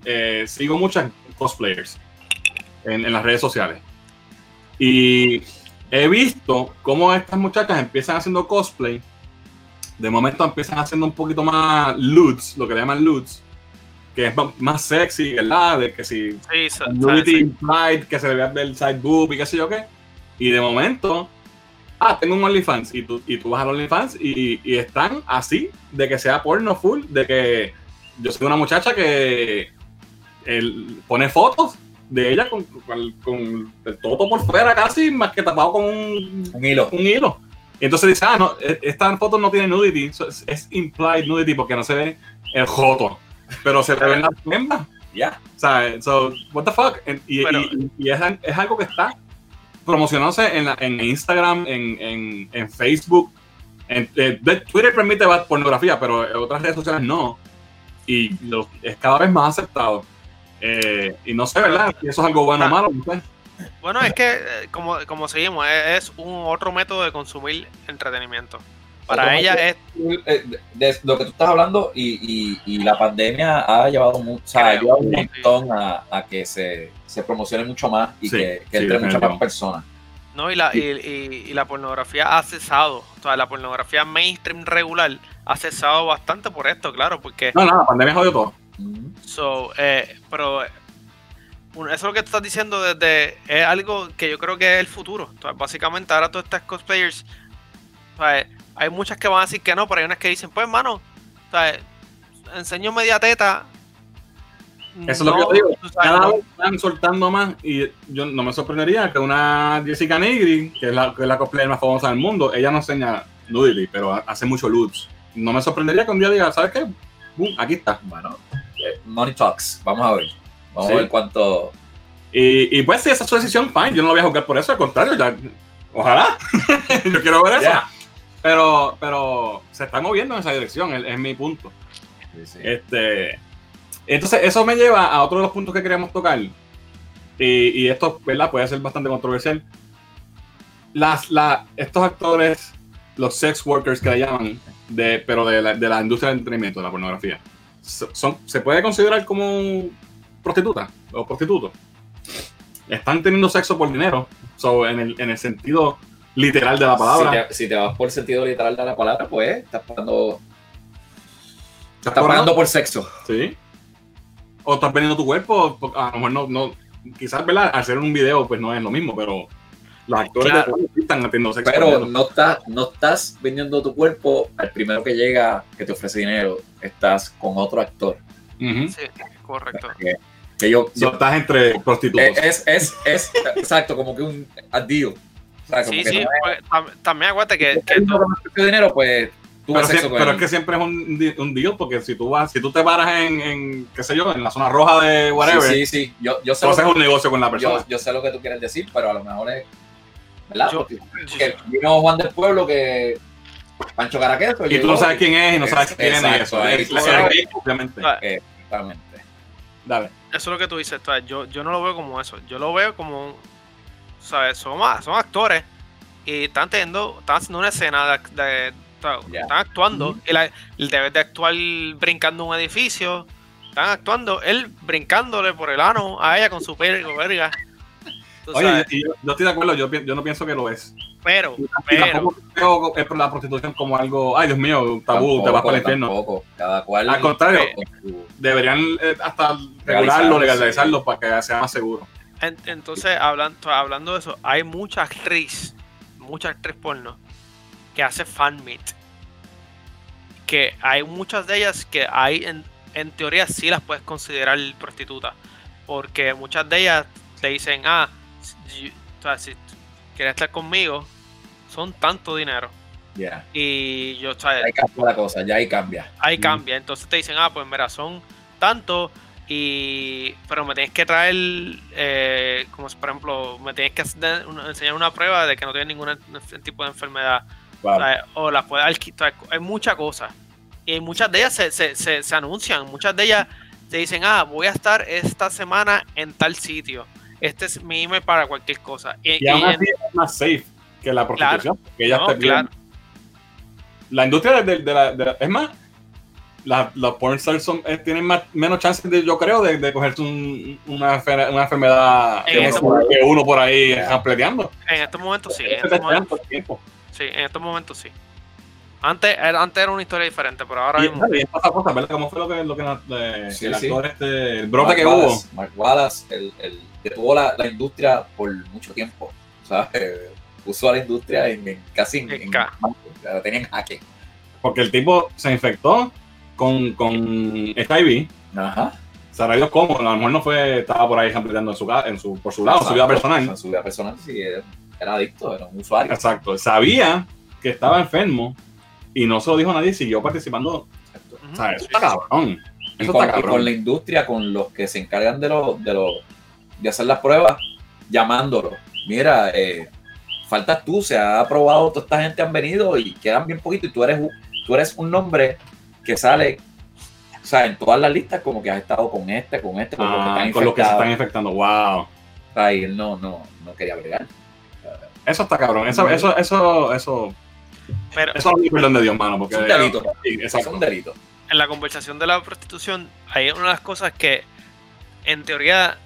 eh, sigo muchas cosplayers en, en las redes sociales y he visto cómo estas muchachas empiezan haciendo cosplay. De momento empiezan haciendo un poquito más loots, lo que le llaman loots, que es más sexy, ¿verdad? De que si sí, sa- nudity implied, que se le vea el side boob y qué sé yo qué. Y de momento, ah, tengo un OnlyFans. Y tú, y tú vas al OnlyFans y, y están así, de que sea porno full, de que yo soy una muchacha que él pone fotos de ella con, con- con el toto por fuera casi, más que tapado con un, Un hilo. un hilo. Y entonces dice, ah, no, e- esta foto no tiene nudity, es, implied nudity porque no se ve el joto, pero se ven las hembras. Ya. O sea, so, what the fuck? Y, Pero- y- y es, es algo que está promocionándose en, la- en Instagram, en, en- en Facebook. En, eh, Twitter permite pornografía, pero otras redes sociales no. Y lo- es cada vez más aceptado. Eh, y no sé, ¿verdad? Si eso es algo bueno o malo. No sé. Bueno, es que, eh, como, como seguimos, es, es un otro método de consumir entretenimiento. Para Otro ella es. Eh, de, de lo que tú estás hablando y, y- y la pandemia ha llevado, mu- o sea, ha llevado un sí. montón a, a que se, se promocione mucho más y Sí, que, sí, que entre muchas más personas. ¿no? Y, la, y, y- y la pornografía ha cesado. O sea, la pornografía mainstream regular ha cesado bastante por esto, claro, porque. No, no, la pandemia jodió todo. So, eh, pero eso es lo que estás diciendo desde. Es algo que yo creo que es el futuro. Sea, básicamente, ahora todas estas cosplayers. hay muchas que van a decir que no, pero hay unas que dicen, pues, mano, o sea, enseño media teta. Eso es lo que yo digo. Cada no- vez están soltando más y yo no me sorprendería que una Jessica Nigri, que es la, que es la cosplayer más famosa del mundo, ella no enseña nudity, pero hace mucho loops. No me sorprendería que un día diga, ¿sabes qué? Boom, aquí está. Bueno, eh, Money Talks, vamos a ver. Vamos Sí. a ver cuánto. Y, y pues si esa es su decisión, fine, yo no lo voy a juzgar por eso, al contrario, ya, ojalá. [laughs] yo quiero ver eso. Pero, pero se está moviendo en esa dirección, es, es mi punto. Sí, sí. Este, entonces, eso me lleva a otro de los puntos que queríamos tocar. Y, y esto, ¿verdad? Puede ser bastante controversial. Las, la, estos actores los sex workers que le llaman, de, pero de la, de la industria del entretenimiento, de la pornografía, so- son, ¿se puede considerar como prostituta o prostituto? Están teniendo sexo por dinero, so, en, el, en el sentido literal de la palabra. Si te, si te vas por el sentido literal de la palabra, pues estás pagando, ¿Estás pagando por sexo. Sí. O estás vendiendo tu cuerpo, porque a lo mejor no, no quizás, ¿verdad? Hacer un video pues no es lo mismo, pero los actores Claro. de sí están teniendo sexo. Pero no estás, no estás vendiendo tu cuerpo al primero que llega que te ofrece dinero. Estás con otro actor. Sí, correcto. Que, que yo, So, yo- estás entre prostitutos. es, es, es, exacto, como que un adiós. O sea, como Sí, sí, no pues, tam- también acuérdate que, que tú- dinero, pues tú pero, ves sexo sie- con pero es que siempre es un, un deal, porque si tú vas, si tú te paras en, en, qué sé yo, en la zona roja de whatever, Sí, sí, sí. Yo, yo, sé tú lo haces que, un negocio con la persona. yo, yo sé lo que tú quieres decir, pero a lo mejor es. ¿Verdad? Yo- Porque que vino Juan del Pueblo que. Pancho Caraqueso. y tú no sabes quién es y no sabes quién es Exacto, eso. Es- es- es- obviamente. Ah, Exactamente. Dale. eso es lo que tú dices. tú sabes, Yo, yo no lo veo como eso. Yo lo veo como, ¿sabes? Son, son actores y están teniendo, están haciendo una escena de, de- están actuando. y la- el deber de actuar brincando un edificio. Están actuando, él brincándole por el ano a ella con su verga. Oye, y yo, yo estoy de acuerdo, yo, yo no pienso que lo es. pero, Y pero, veo la prostitución como algo, ay Dios mío, tabú, te vas para el infierno. Tampoco. Cada cual. Al contrario, con su- deberían eh, hasta regularlo, Legalizarlo, para que sea más seguro. En- entonces, hablando, hablando de eso, hay mucha actriz, mucha actriz porno que hace fan meet. Que hay muchas de ellas que hay, en, en teoría, sí las puedes considerar prostitutas. Porque muchas de ellas te dicen, ah, si, o sea, si quieres estar conmigo, son tanto dinero. Y yo, o sea, Ahí cambia la cosa, ya ahí cambia. ahí Mm. cambia. Entonces te dicen, ah, pues mira, son tanto y pero me tienes que traer, eh, como si, por ejemplo, me tienes que hacer enseñar una prueba de que no tienes ningún tipo de enfermedad Claro. ¿sabes? o las puedes alquilar. Hay muchas cosas. Y muchas de ellas se, se, se, se anuncian, muchas de ellas te dicen, ah, voy a estar esta semana en tal sitio. Este es mi email para cualquier cosa. Y, Y aún y en- así es más safe que la prostitución. Que ellas no, te piden- claro. La industria de, de la, de la- Es más, la- los porn stars son, eh, tienen más, menos chances, de, yo creo, de, de cogerse un- una, una enfermedad En que, ese uno, que uno por ahí Ya. rampleteando. en estos momentos sí. En estos momentos, sí, en estos momentos sí. Antes era, antes era una historia diferente, pero ahora Y, mismo. y pasa cosas, ¿verdad? ¿Cómo fue lo que, lo que de- Sí, el sí. actor este, el brote Mark que hubo? Wallace, Mark Wallace, el, el que tuvo la, la industria por mucho tiempo. ¿sabes? [laughs] Eh, Puso a la industria en, en casi en, En la tenía en jaque. Porque el tipo se infectó con, con HIV. Ajá. Dios cómo, a lo mejor no fue, estaba por ahí rampleteando en su, en su, por su lado, en su vida personal. En su vida personal, sí, era adicto, era un usuario. Exacto. Sabía que estaba enfermo y no se lo dijo a nadie siguió participando. Ujú, O sea, eso está cabrón. Y Eso con, está y con cabrón. la industria, con los que se encargan de, lo, de, lo, de hacer las pruebas, llamándolo. Mira, eh, faltas tú, se ha aprobado, toda esta gente han venido y quedan bien poquito y tú eres, un- tú eres un nombre que sale, o sea, en todas las listas como que has estado con este, con este, con los que Ah, están con los que se están infectando. Wow. O sea, y él no, no, no quería bregar. Eso está cabrón. Eso, eso, eso, eso, Pero eso no es perdón de Dios, mano. Porque Es un delito. Es un delito. en la conversación de la prostitución hay una de las cosas que en teoría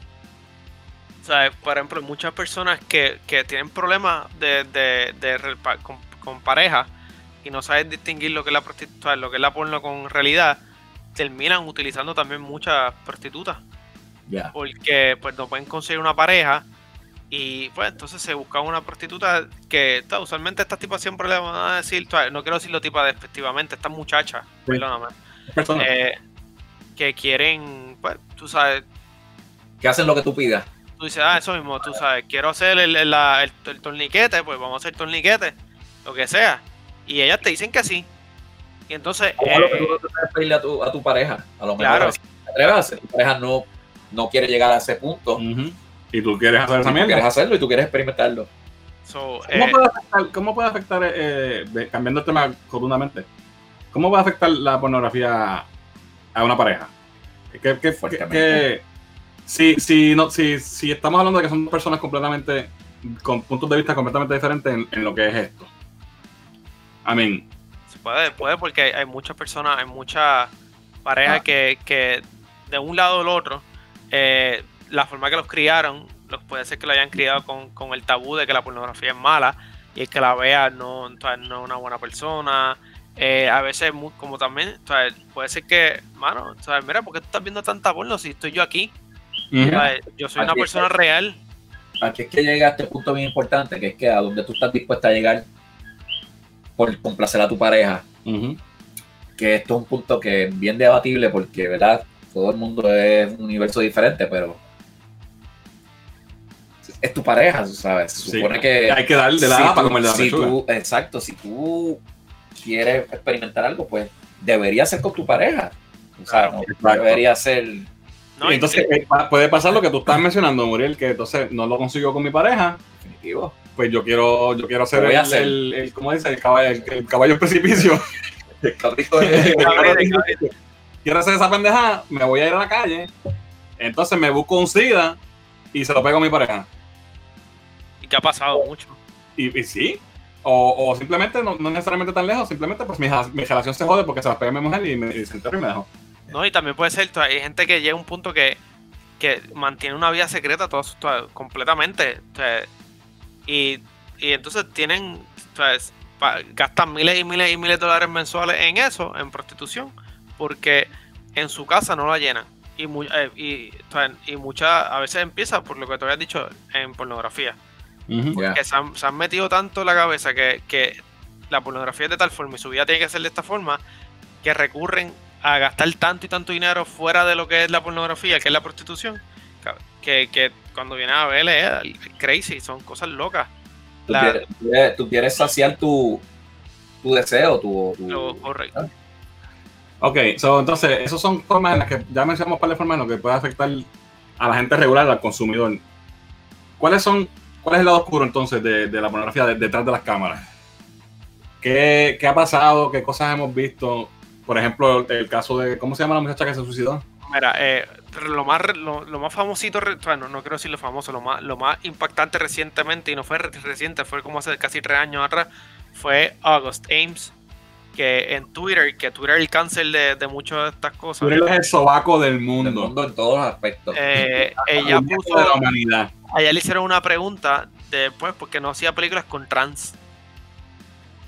sea, por ejemplo hay muchas personas que, que tienen problemas de, de- con, con pareja y no saben distinguir lo que es la prostitución lo que es la porno con realidad terminan utilizando también muchas prostitutas porque pues no pueden conseguir una pareja y pues entonces se busca una prostituta que ta, usualmente estas tipas siempre le van a decir, ta, no quiero decirlo tipa despectivamente, estas muchachas, Sí. perdóname, eh, que quieren, pues tú sabes, Que hacen lo que tú pidas. tú dices, ah, eso mismo, tú sabes, quiero hacer el, el- la- el- el torniquete, pues vamos a hacer torniquete, lo que sea, y ellas te dicen que sí, y entonces, Como lo que eh, tú no te pedirle a tu, a tu pareja. A lo mejor Claro. atreves a hacer, tu pareja no, no quiere llegar a ese punto. Ujú. Y tú quieres hacer Y esa tú quieres mierda. hacerlo y tú quieres experimentarlo. so, ¿Cómo eh, puede afectar, cómo puede afectar eh, de- cambiando el tema rotundamente, cómo puede afectar la pornografía a una pareja? ¿Qué, qué- si, si, no, si, si estamos hablando de que son personas completamente, con puntos de vista completamente diferentes en, en lo que es esto. I mean, Se puede, puede porque hay, hay muchas personas, hay muchas parejas Ah. que, que de un lado o del otro, eh, la forma que los criaron, los, puede ser que lo hayan criado con, con el tabú de que la pornografía es mala y el que la vea no, o sea, no es una buena persona. Eh, a veces, como también, o sea, puede ser que, mano, o sea, mira, ¿por qué tú estás viendo tanta porno si estoy yo aquí? Yo soy una persona real. Aquí es que llega este punto bien importante, que es que a donde tú estás dispuesta a llegar por complacer a tu pareja, que esto es un punto que es bien debatible porque, ¿verdad? Todo el mundo es un universo diferente, pero es tu pareja, ¿sabes? Se Sí. supone que... hay que darle de la si para comer de la si tú- Exacto, si tú quieres experimentar algo, pues debería ser con tu pareja. O sea, no Exacto. debería ser... ¿no? Y Y- entonces eh, puede pasar lo que tú estás mencionando, Muriel, que entonces no lo consigo con mi pareja, Definitivo. pues yo quiero, yo quiero voy el, a hacer. el, el- ¿cómo dice? El caballo, el, el caballo en precipicio. [laughs] El cabrito de- quiero hacer esa pendejada, me voy a ir a la calle, entonces me busco un SIDA y se lo pego a mi pareja. Que ha pasado mucho. Y, y sí. O, o simplemente, no, no necesariamente tan lejos, simplemente pues mi, mi relación se jode porque se la pega mi mujer y, me, y se y me dejó. No, y también puede ser, hay gente que llega a un punto que, que mantiene una vida secreta todo, todo- completamente. y, y entonces tienen, pa- gastan miles y miles y miles de dólares mensuales en eso, en prostitución, porque en su casa no la llenan. Y, eh, y, muchas, a veces empieza por lo que te había dicho, en pornografía. Ya. Que se han, se han metido tanto en la cabeza que, que la pornografía es de tal forma y su vida tiene que ser de esta forma que recurren a gastar tanto y tanto dinero fuera de lo que es la pornografía, que es la prostitución, que, que cuando viene a ver es crazy, son cosas locas. Tú, La- quieres, tú quieres- tú quieres saciar tu, tu deseo, tu... tu- Lo correcto. Ok, so, entonces, esas son formas en las que ya mencionamos para formas en las que puede afectar a la gente regular, al consumidor. ¿Cuáles son, cuál es el lado oscuro entonces de, de la pornografía de- detrás de las cámaras? ¿Qué, ¿Qué ha pasado? ¿Qué cosas hemos visto? Por ejemplo, el caso de, ¿cómo se llama la muchacha que se suicidó? Mira, eh, lo más lo, lo más famosito, re- o sea, no, quiero decir lo famoso, lo más, lo más impactante recientemente, y no fue re- reciente, fue como hace casi tres años atrás, fue August Ames, que en Twitter, que Twitter es el cáncer de, de muchas de estas cosas. Tú eres el sobaco del del mundo. en todos los aspectos. Eh, [laughs] ella El mundo puso, de la humanidad. a ella le hicieron una pregunta después porque no hacía películas con trans.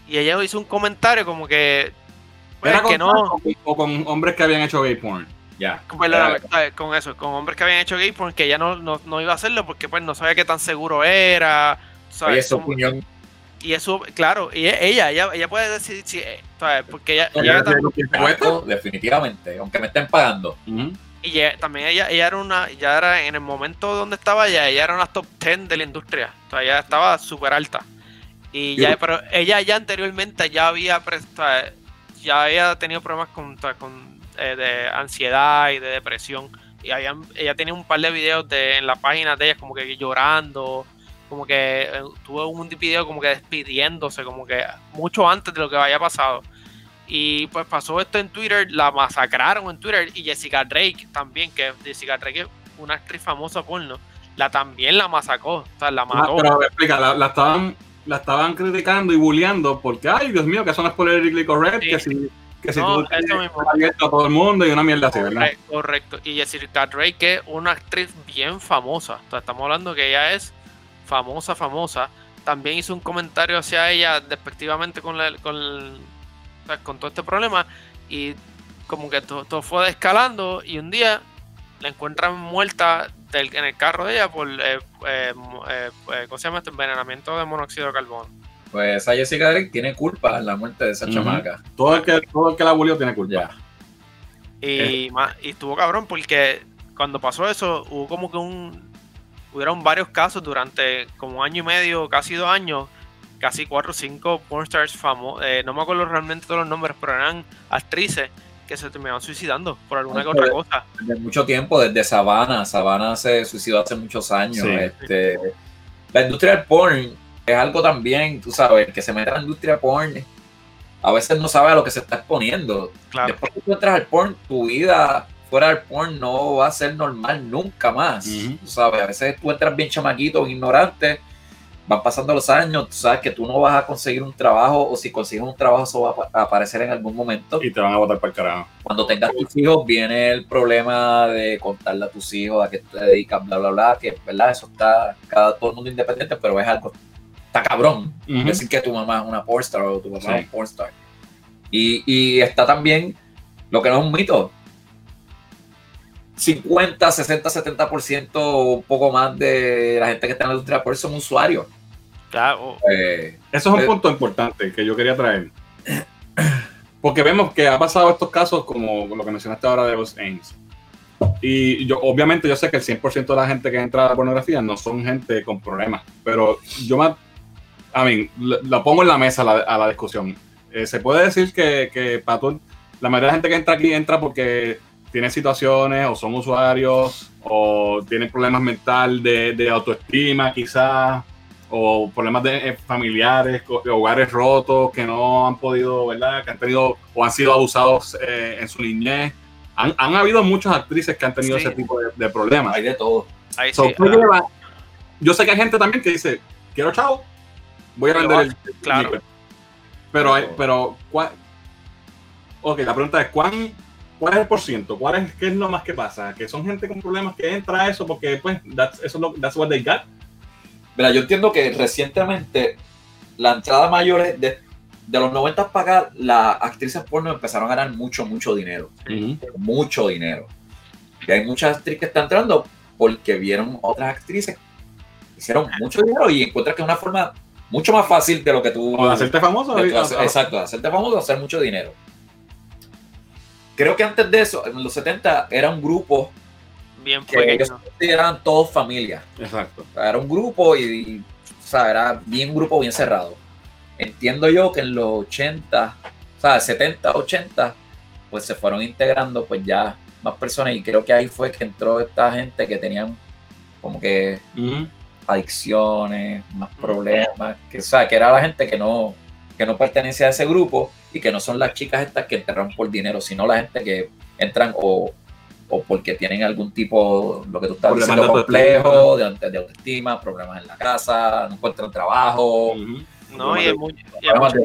Y ella hizo un comentario como que, pues, ¿Era que con, no, o con hombres que habían hecho gay porn? ya. ¿sabes? con eso, con hombres que habían hecho gay porque ella no, no, no iba a hacerlo porque pues no sabía qué tan seguro era. ¿sabes? Oye, su Como- opinión. Y eso, claro, y e- ella, ella, ella puede decir si, eh, ¿sabes? Porque ella, ¿Ya ella? Exacto, definitivamente, aunque me estén pagando. Y ella- también ella, ella era una, ya era en el momento donde estaba ella, ella era una top 10 de la industria. O sea, ella estaba súper alta. Y ya, pero ella ya anteriormente ya había ya había tenido problemas con, con eh, de ansiedad y de depresión. Y habían, ella tenía un par de videos de, en la página de ella como que llorando, como que eh, tuvo un video como que despidiéndose, como que mucho antes de lo que había pasado. Y pues pasó esto en Twitter, la masacraron en Twitter y Jessica Drake también, que Jessica Drake es una actriz famosa porno, la también la masacó, o sea, la Ah, mató. pero a ver, explica, la, la estaban, la estaban criticando y bulleando porque, ay, Dios mío, que eso no es politically correct, Sí. que si, que si No, tú eso mismo. abierto a todo el mundo y una mierda así, ¿verdad? Corre- Correcto. Y Jessica Drake es una actriz bien famosa. O sea, estamos hablando que ella es famosa, famosa. También hizo un comentario hacia ella despectivamente con, la- con, el- sea, con todo este problema. Y como que todo, todo fue escalando. Y un día la encuentran muerta del- en el carro de ella por, eh, eh, eh, ¿cómo se llama esto? Envenenamiento de monóxido de carbono. Pues esa Jessica Drake tiene culpa en la muerte de esa Ujú. chamaca. Todo el que, todo el que la bullió tiene culpa. Ya. Y, y estuvo cabrón porque cuando pasó eso hubo como que un... Hubieron varios casos durante como un año y medio, casi dos años, casi cuatro o cinco pornstars famosos, no me acuerdo realmente todos los nombres, pero eran actrices que se terminaban suicidando por alguna que otra cosa. Desde mucho tiempo, desde Savannah. Savannah se suicidó hace muchos años. Sí. Este, la industria del porn es algo también, tú sabes, el que se mete a la industria porn a veces no sabe a lo que se está exponiendo. Claro. Después que tú entras al porn, tu vida del porn no va a ser normal nunca más. Ujú. Tú sabes, a veces tú entras bien chamaquito, ignorante, van pasando los años, tú sabes que tú no vas a conseguir un trabajo o si consigues un trabajo eso va a aparecer en algún momento. Y te van a botar para el carajo. Cuando tengas tus hijos viene el problema de contarle a tus hijos a qué te dedicas, bla, bla, bla, que verdad, eso está cada todo el mundo independiente, pero es algo, está cabrón. Ujú. Decir que tu mamá es una pornstar o tu papá Sí. es un pornstar. Y, y está también lo que no es un mito. 50, 60, 70% o un poco más de la gente que está en la industria por son usuarios. Claro, Eh, Eso es un Eh, punto importante que yo quería traer. Porque vemos que ha pasado estos casos como lo que mencionaste ahora de los Ames. Y yo, obviamente, yo sé que el 100% de la gente que entra a la pornografía no son gente con problemas. Pero yo me. A mí, la pongo en la mesa a la, a la discusión. Eh, se puede decir que, que para todo- la mayoría de la gente que entra aquí entra porque tiene situaciones o son usuarios o tienen problemas mental de, de autoestima, quizás o problemas de, eh, familiares, hogares rotos que no han podido, ¿verdad? Que han tenido o han sido abusados eh, en su niñez. Han, han habido muchas actrices que han tenido Sí. ese tipo de, de problemas. hay de todo. ahí So, sí. ¿qué lleva? Yo sé que hay gente también que dice, quiero chavo, voy a vender el claro. el- Pero, hay, pero, ¿cuál? Ok, la pregunta es, ¿cuán, ¿cuál es el por ciento? ¿Cuál es, ¿Qué es lo más que pasa? Que son gente con problemas que entra a eso porque, pues, that's, eso es lo, that's what they got. Mira, yo entiendo que recientemente la entrada mayor es de, de los 90 para acá, las actrices porno empezaron a ganar mucho, mucho dinero. Mucho dinero. Y hay muchas actrices que están entrando porque vieron otras actrices, hicieron mucho dinero y encuentras que es una forma mucho más fácil de lo que tú... O de hacerte famoso. de tú exacto, de hacerte famoso, hacer mucho dinero. Creo que antes de eso, en los 70, era un grupo bien que ellos pequeño. consideraban todos familia. Exacto. Era un grupo y, y, o sea, era bien un grupo bien cerrado. Entiendo yo que en los 80, o sea, 70, 80, pues se fueron integrando pues ya más personas y creo que ahí fue que entró esta gente que tenían como que Ujú. adicciones, más problemas, que, o sea, que era la gente que no, que no pertenece a ese grupo y que no son las chicas estas que entran por dinero, sino la gente que entran o, o porque tienen algún tipo, lo que tú estás Problemas diciendo, de complejo, de, de autoestima, problemas en la casa, no encuentran trabajo. No, y hay, y hay de-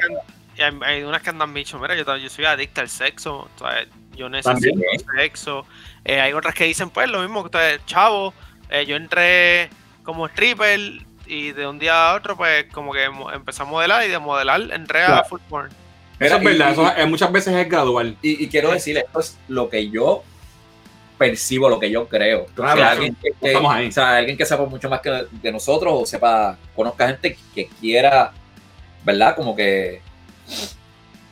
que unas que han dicho, mira, yo, soy adicta al sexo, o sea, yo También, necesito sexo. Eh, hay otras que dicen, pues, lo mismo que ustedes, chavo, eh, yo entré como stripper y de un día a otro, pues, como que empecé a modelar y de modelar entré a full porn. Eso es verdad, y- eso es- muchas veces es gradual. Y, y quiero decir, esto es lo que yo percibo, lo que yo creo. Claro, o sea, eso- alguien que, que- estamos ahí. o sea, alguien que sepa mucho más que de nosotros o sepa, conozca gente que quiera, ¿verdad? Como que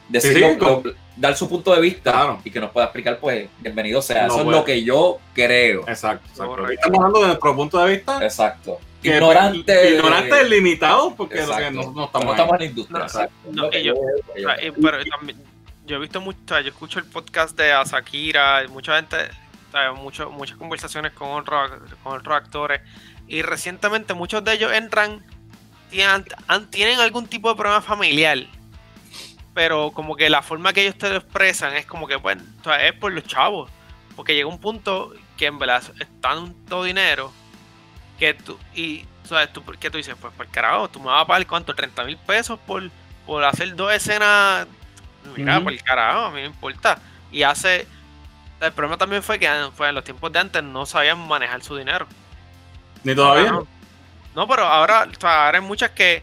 decir Sí, sí, lo- con- lo- dar su punto de vista Claro. y que nos pueda explicar, pues bienvenido sea. No, Eso es lo que yo creo. Exacto, Estamos hablando de nuestro punto de vista. Exacto. que- ignorante. Ignorante limitado porque lo que no, estamos, en la industria. Exacto. y yo- pero también, he visto mucho, yo escucho el podcast de Asakira, y mucha gente, mucho- muchas conversaciones con otros, con otros actores, y recientemente muchos de ellos entran, tienen algún tipo de problema familiar, pero como que la forma que ellos te lo expresan es como que, bueno, es por los chavos, porque llega un punto que en verdad es tanto dinero que tú, y, ¿sabes? Tú, que tú dices, pues por carajo, tú me vas a pagar cuánto, 30 mil pesos por, por hacer dos escenas, mira, por el carajo, a mí no importa. Y hace, el problema también fue que fue en los tiempos de antes no sabían manejar su dinero. Ni todavía. No, no, pero ahora, o sea, ahora hay muchas que,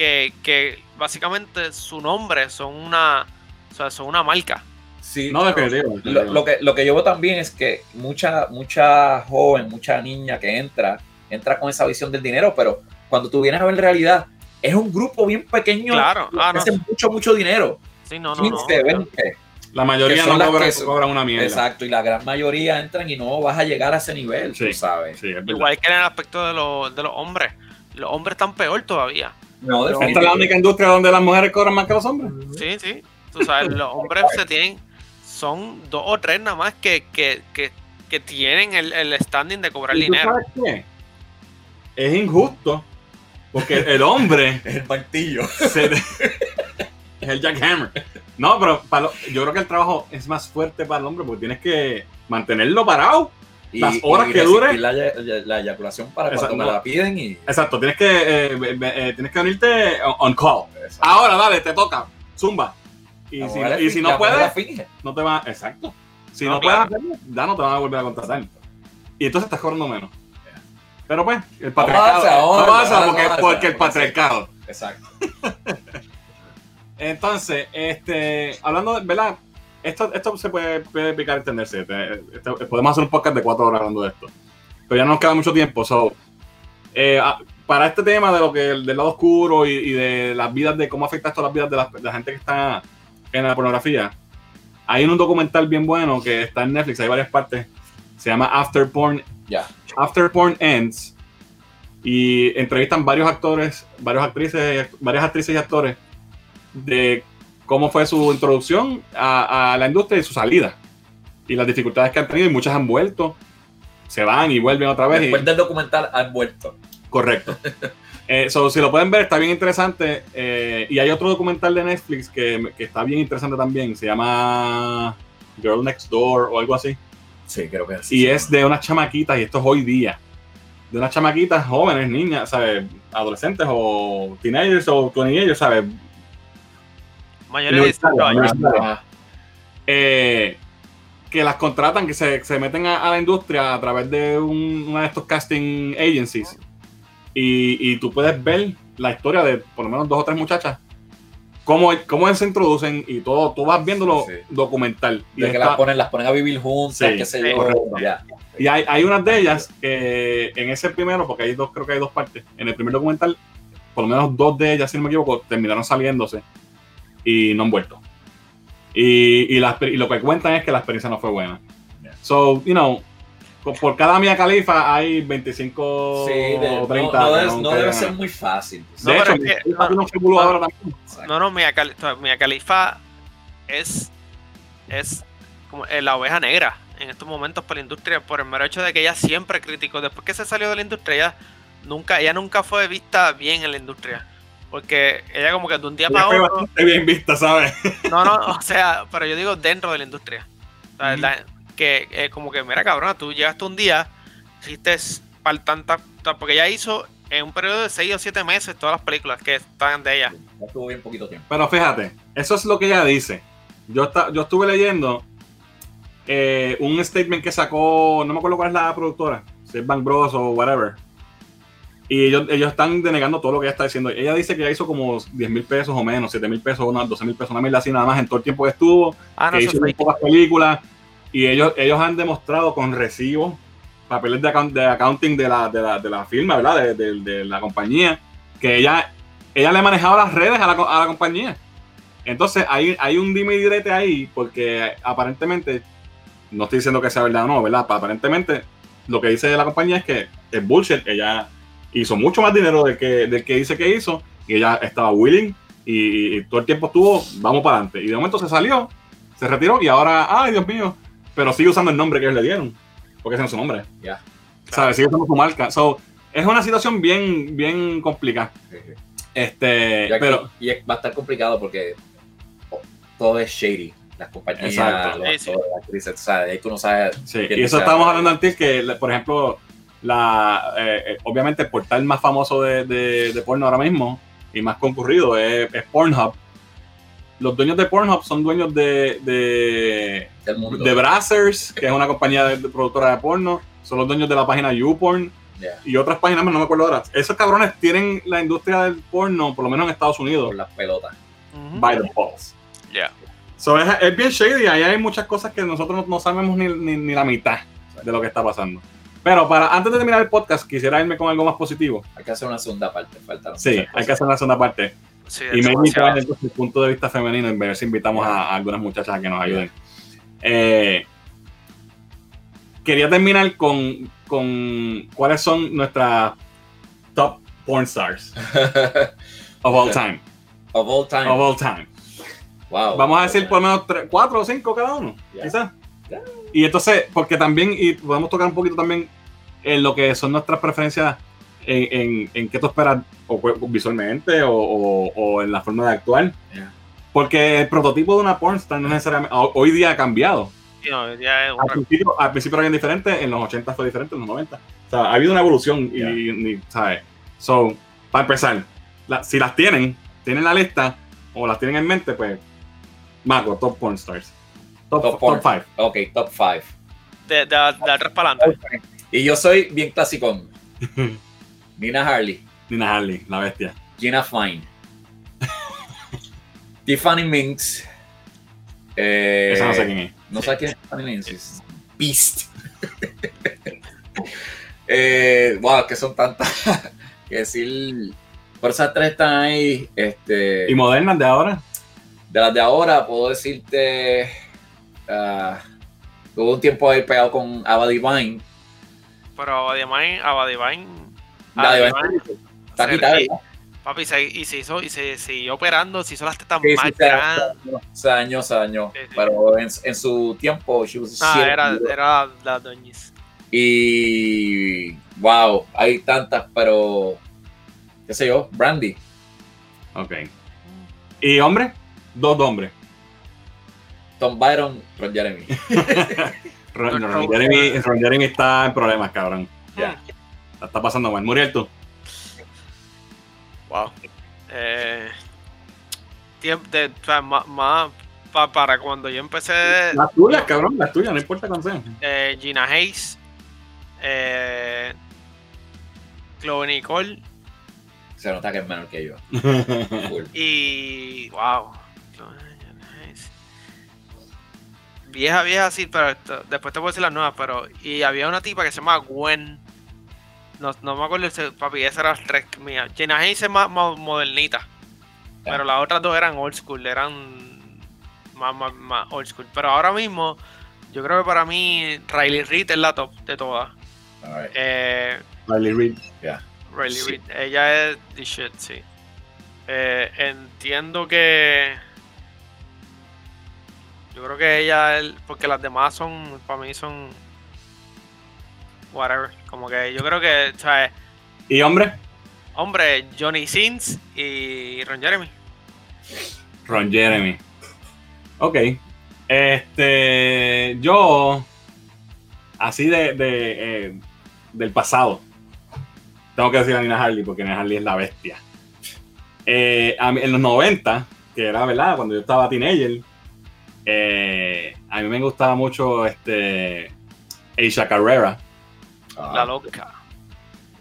que, que básicamente su nombre son una, o sea, son una marca. Sí, No. Lo, lo que, lo que yo veo también es que mucha, mucha joven, mucha niña que entra, entra con esa visión del dinero, pero cuando tú vienes a ver en realidad, es un grupo bien pequeño Claro, que ah, no. hace mucho, mucho dinero. Sí, no, no, 15, no. 20. La mayoría no cobran, cobran una mierda. Exacto, y la gran mayoría entran y no vas a llegar a ese nivel, Sí. tú sabes. Sí, es verdad. Igual que en el aspecto de, los de los hombres. Los hombres están peor todavía. No, Esta es la única industria donde las mujeres cobran más que los hombres. Sí, sí. Tú sabes, los [laughs] hombres se tienen. Son dos o tres nada más que, que, que, que tienen el, el standing de cobrar ¿Y tú dinero. sabes qué? Es injusto porque el hombre [laughs] Es el martillo. se- [laughs] es el jackhammer. No, pero para lo- yo creo que el trabajo es más fuerte para el hombre porque tienes que mantenerlo parado Y, Las horas y que dure. La, la- la eyaculación para Exacto, cuando me la piden y. Exacto, tienes que, eh, eh, eh, tienes que unirte on- call. Ahora, dale, te toca. Zumba. Y si, y si no puedes, no te va. Exacto. Si no, No, puedes claro. hacerlo, ya no te van a volver a contratar. Y entonces estás cobrando menos. Pero pues, el patriarcado. no pasa porque, darse porque el patriarcado. Exacto. [laughs] Entonces, este, hablando de, ¿verdad? Esto, esto se puede, puede picar entenderse. Podemos hacer un podcast de cuatro horas hablando de esto. Pero ya no nos queda mucho tiempo. So, eh, a- para este tema de lo que del lado oscuro y, y de las vidas, de cómo afecta esto a las vidas de la, de la gente que está en la pornografía, hay un documental bien bueno que está en Netflix, hay varias partes. Se llama After Porn, Ya. After Porn Ends. Y entrevistan varios actores, varias actrices, varias actrices y actores de cómo fue su introducción a, a la industria y su salida. Y las dificultades que han tenido, y muchas han vuelto, se van y vuelven otra vez. y- Después del documental han vuelto. Correcto. [laughs] Eh, so, si lo pueden ver, está bien interesante. eh, y hay otro documental de Netflix que, que está bien interesante también. Se llama Girl Next Door o algo así. Sí, creo que sí. Y es de unas chamaquitas, y esto es hoy día. De unas chamaquitas jóvenes, niñas, ¿sabes? Adolescentes o teenagers o teenagers, ¿sabes? Mayoría de 18 años. Eh, que las contratan, que se, se meten a, a la industria a través de un- una de estos casting agencies. Y, y tú puedes ver la historia de por lo menos dos o tres muchachas. Cómo, cómo se introducen y todo, tú vas viéndolo Sí. documental. Y, de que está- las ponen, las ponen a vivir juntas, Sí, qué sé sí, yo. correcto. Ya. y hay, hay unas de ellas que en ese primero, porque hay dos, creo que hay dos partes, en el primer documental, por lo menos dos de ellas, si no me equivoco, terminaron saliéndose y no han vuelto. Y, y, la exper- y lo que cuentan es que la experiencia no fue buena. Yeah. So, you know, por cada Mia Califa hay 25 Sí, de- o no, 30. no no debe ser muy fácil. De No, hecho, pero es Mia que- Khalifa no, no. No, no, Mia, Khali- Mia Khalifa es, es como eh, la oveja negra en estos momentos por la industria, por el mero hecho de que ella siempre criticó. Después que se salió de la industria, ella nunca, ella nunca fue vista bien en la industria. Porque ella como que de un día para otro. bastante bien vista, ¿sabes? [laughs] No, no, o sea, pero yo digo dentro de la industria. O sea, Ujú. la- que eh, como que, mira, cabrona, tú llegaste un día, hiciste para tanta, ta- porque ella hizo en un periodo de 6 o 7 meses todas las películas que están de ella. Ya estuvo bien poquito tiempo. Pero fíjate, eso es lo que ella dice. Yo, esta- yo estuve leyendo eh, un statement que sacó, no me acuerdo cuál es la productora, si es Bang Bros o whatever. Y ellos, ellos están denegando todo lo que ella está diciendo. Ella dice que ella hizo como 10 mil pesos o menos, 7 mil pesos, unas 12 mil pesos, una mil así nada más en todo el tiempo que estuvo. Ah, no, que hizo muy pocas películas. Y ellos, ellos han demostrado con recibos, papeles de, account- de accounting de la, de, la, de la firma, ¿verdad? De, de- la compañía, que ella, ella le manejaba las redes a la, a la compañía. Entonces hay, hay un dime y direte ahí, porque aparentemente, no estoy diciendo que sea verdad o no, ¿verdad? Pero aparentemente lo que dice la compañía es que es bullshit. Ella hizo mucho más dinero del que, del que dice que hizo, y ella estaba willing, y, y todo el tiempo estuvo, vamos para adelante. Y de momento se salió, se retiró, y ahora, ay Dios mío, pero sigue usando el nombre que ellos le dieron, porque ese no es su nombre. Ya. ¿Sabes? Sigue usando su marca. So, es una situación bien, bien complicada. Sí, sí. Este, Y, aquí- pero y va a estar complicado porque todo es shady. Las compañías, Exacto. los Sí, las actrices, tú sabes, ahí tú no sabes. Sí, y eso sea. estábamos hablando antes que, por ejemplo, la eh, eh, obviamente el portal más famoso de, de- de porno ahora mismo y más concurrido es, es Pornhub. Los dueños de Pornhub son dueños de, de, de Brazzers, que es una compañía de, de productora de porno. Son los dueños de la página YouPorn Ya, y otras páginas más, no me acuerdo ahora. Esos cabrones tienen la industria del porno, por lo menos en Estados Unidos, por las pelotas. By the balls. Ya. So, es, es bien shady, ahí hay muchas cosas que nosotros no, no sabemos ni, ni- ni la mitad de lo que está pasando. Pero para antes de terminar el podcast, quisiera irme con algo más positivo. Hay que hacer una segunda parte. Faltaron Sí, hay que hacer una segunda parte. Sí, Y me traer entonces el punto de vista femenino y ver si invitamos a, a algunas muchachas a que nos ayuden. Eh, quería terminar con, con cuáles son nuestras top porn stars [laughs] of all time. of all time. Of all time. wow. Vamos a decir por lo menos tres- cuatro o cinco cada uno, Ya. quizás. Ya. Y entonces, porque también, y podemos tocar un poquito también en lo que son nuestras preferencias en, en, en qué tú esperas o cu- visualmente o, o- o en la forma de actuar. Ya. Porque el prototipo de una pornstar no necesariamente, ho- hoy día ha cambiado. No, Al principio, al principio era bien diferente, en los 80 fue diferente, en los 90. O sea, ha habido una evolución y, Ya. y- ¿sabes? So, para empezar, la- si las tienen, tienen la lista o las tienen en mente, pues, Maco, Top Porn Stars. Top, Top top, porn. 5. Ok, top 5. de, de, de atrás para adelante. Y yo soy bien clasicón. [laughs] Nina Harley, Nina Harley, la bestia. Gina Fine, [laughs] Tiffany Minx. Eh, Esa no sé quién es. No sé quién es Tiffany Minx. es Beast. [laughs] eh, wow, que son tantas. que decir. Por esas tres están ahí. Este, ¿Y modernas de ahora? de las de ahora, puedo decirte. Ah, tuve un tiempo ahí pegado con Ava Divine. Pero Abadivine, Abadivine, La de Abadivine, Está quitada, papi, se, y se hizo, y se siguió operando, se hizo las tetas Sí, sí, más se grandes. se dañó, se dañó. Sí, sí. Pero en, en su tiempo, she was Ah, era, la doñis. Y wow, hay tantas, pero qué sé yo, Brandy. Ok. ¿Y hombre? Dos hombres. Tom Byron, Ron Jeremy. [laughs] Ron, No, Ron no. Jeremy, Ron Jeremy está en problemas, cabrón. Ya. La está pasando mal. Muriel, tú. Wow. Eh, de, o sea, ma- ma- pa- para cuando yo empecé, Las tuyas, cabrón, las tuyas, no importa cuándo sean. eh, Gina Hayes, eh, Chloe Nicole Se nota que es menor que yo. [laughs] Y. Wow. Vieja, vieja, sí, pero esto- después te a decir las nuevas, pero. Y había una tipa que se llama Gwen. No, no me acuerdo, ese- papi, esa era la tres mía. Gina Hayes es más, más modernita. Pero las otras dos eran old school, eran más, más, más old school. Pero ahora mismo, yo creo que para mí Riley Reid es la top de todas. Eh, Riley Reid. Riley Sí. Reid, ella es the shit, sí. Eh, entiendo que. Yo creo que ella, es- porque las demás son, para mí son. Whatever. Como que yo creo que, ¿sabes? ¿Y hombre? Hombre, Johnny Sins y Ron Jeremy. Ron Jeremy. Ok. Este. Yo. Así de. de, eh, del pasado. Tengo que decir a Nina Harley porque Nina Harley es la bestia. Eh, a mí- en los 90, que era verdad, cuando yo estaba teenager, eh, a mí me gustaba mucho este. Aisha Carrera. Ah, La loca.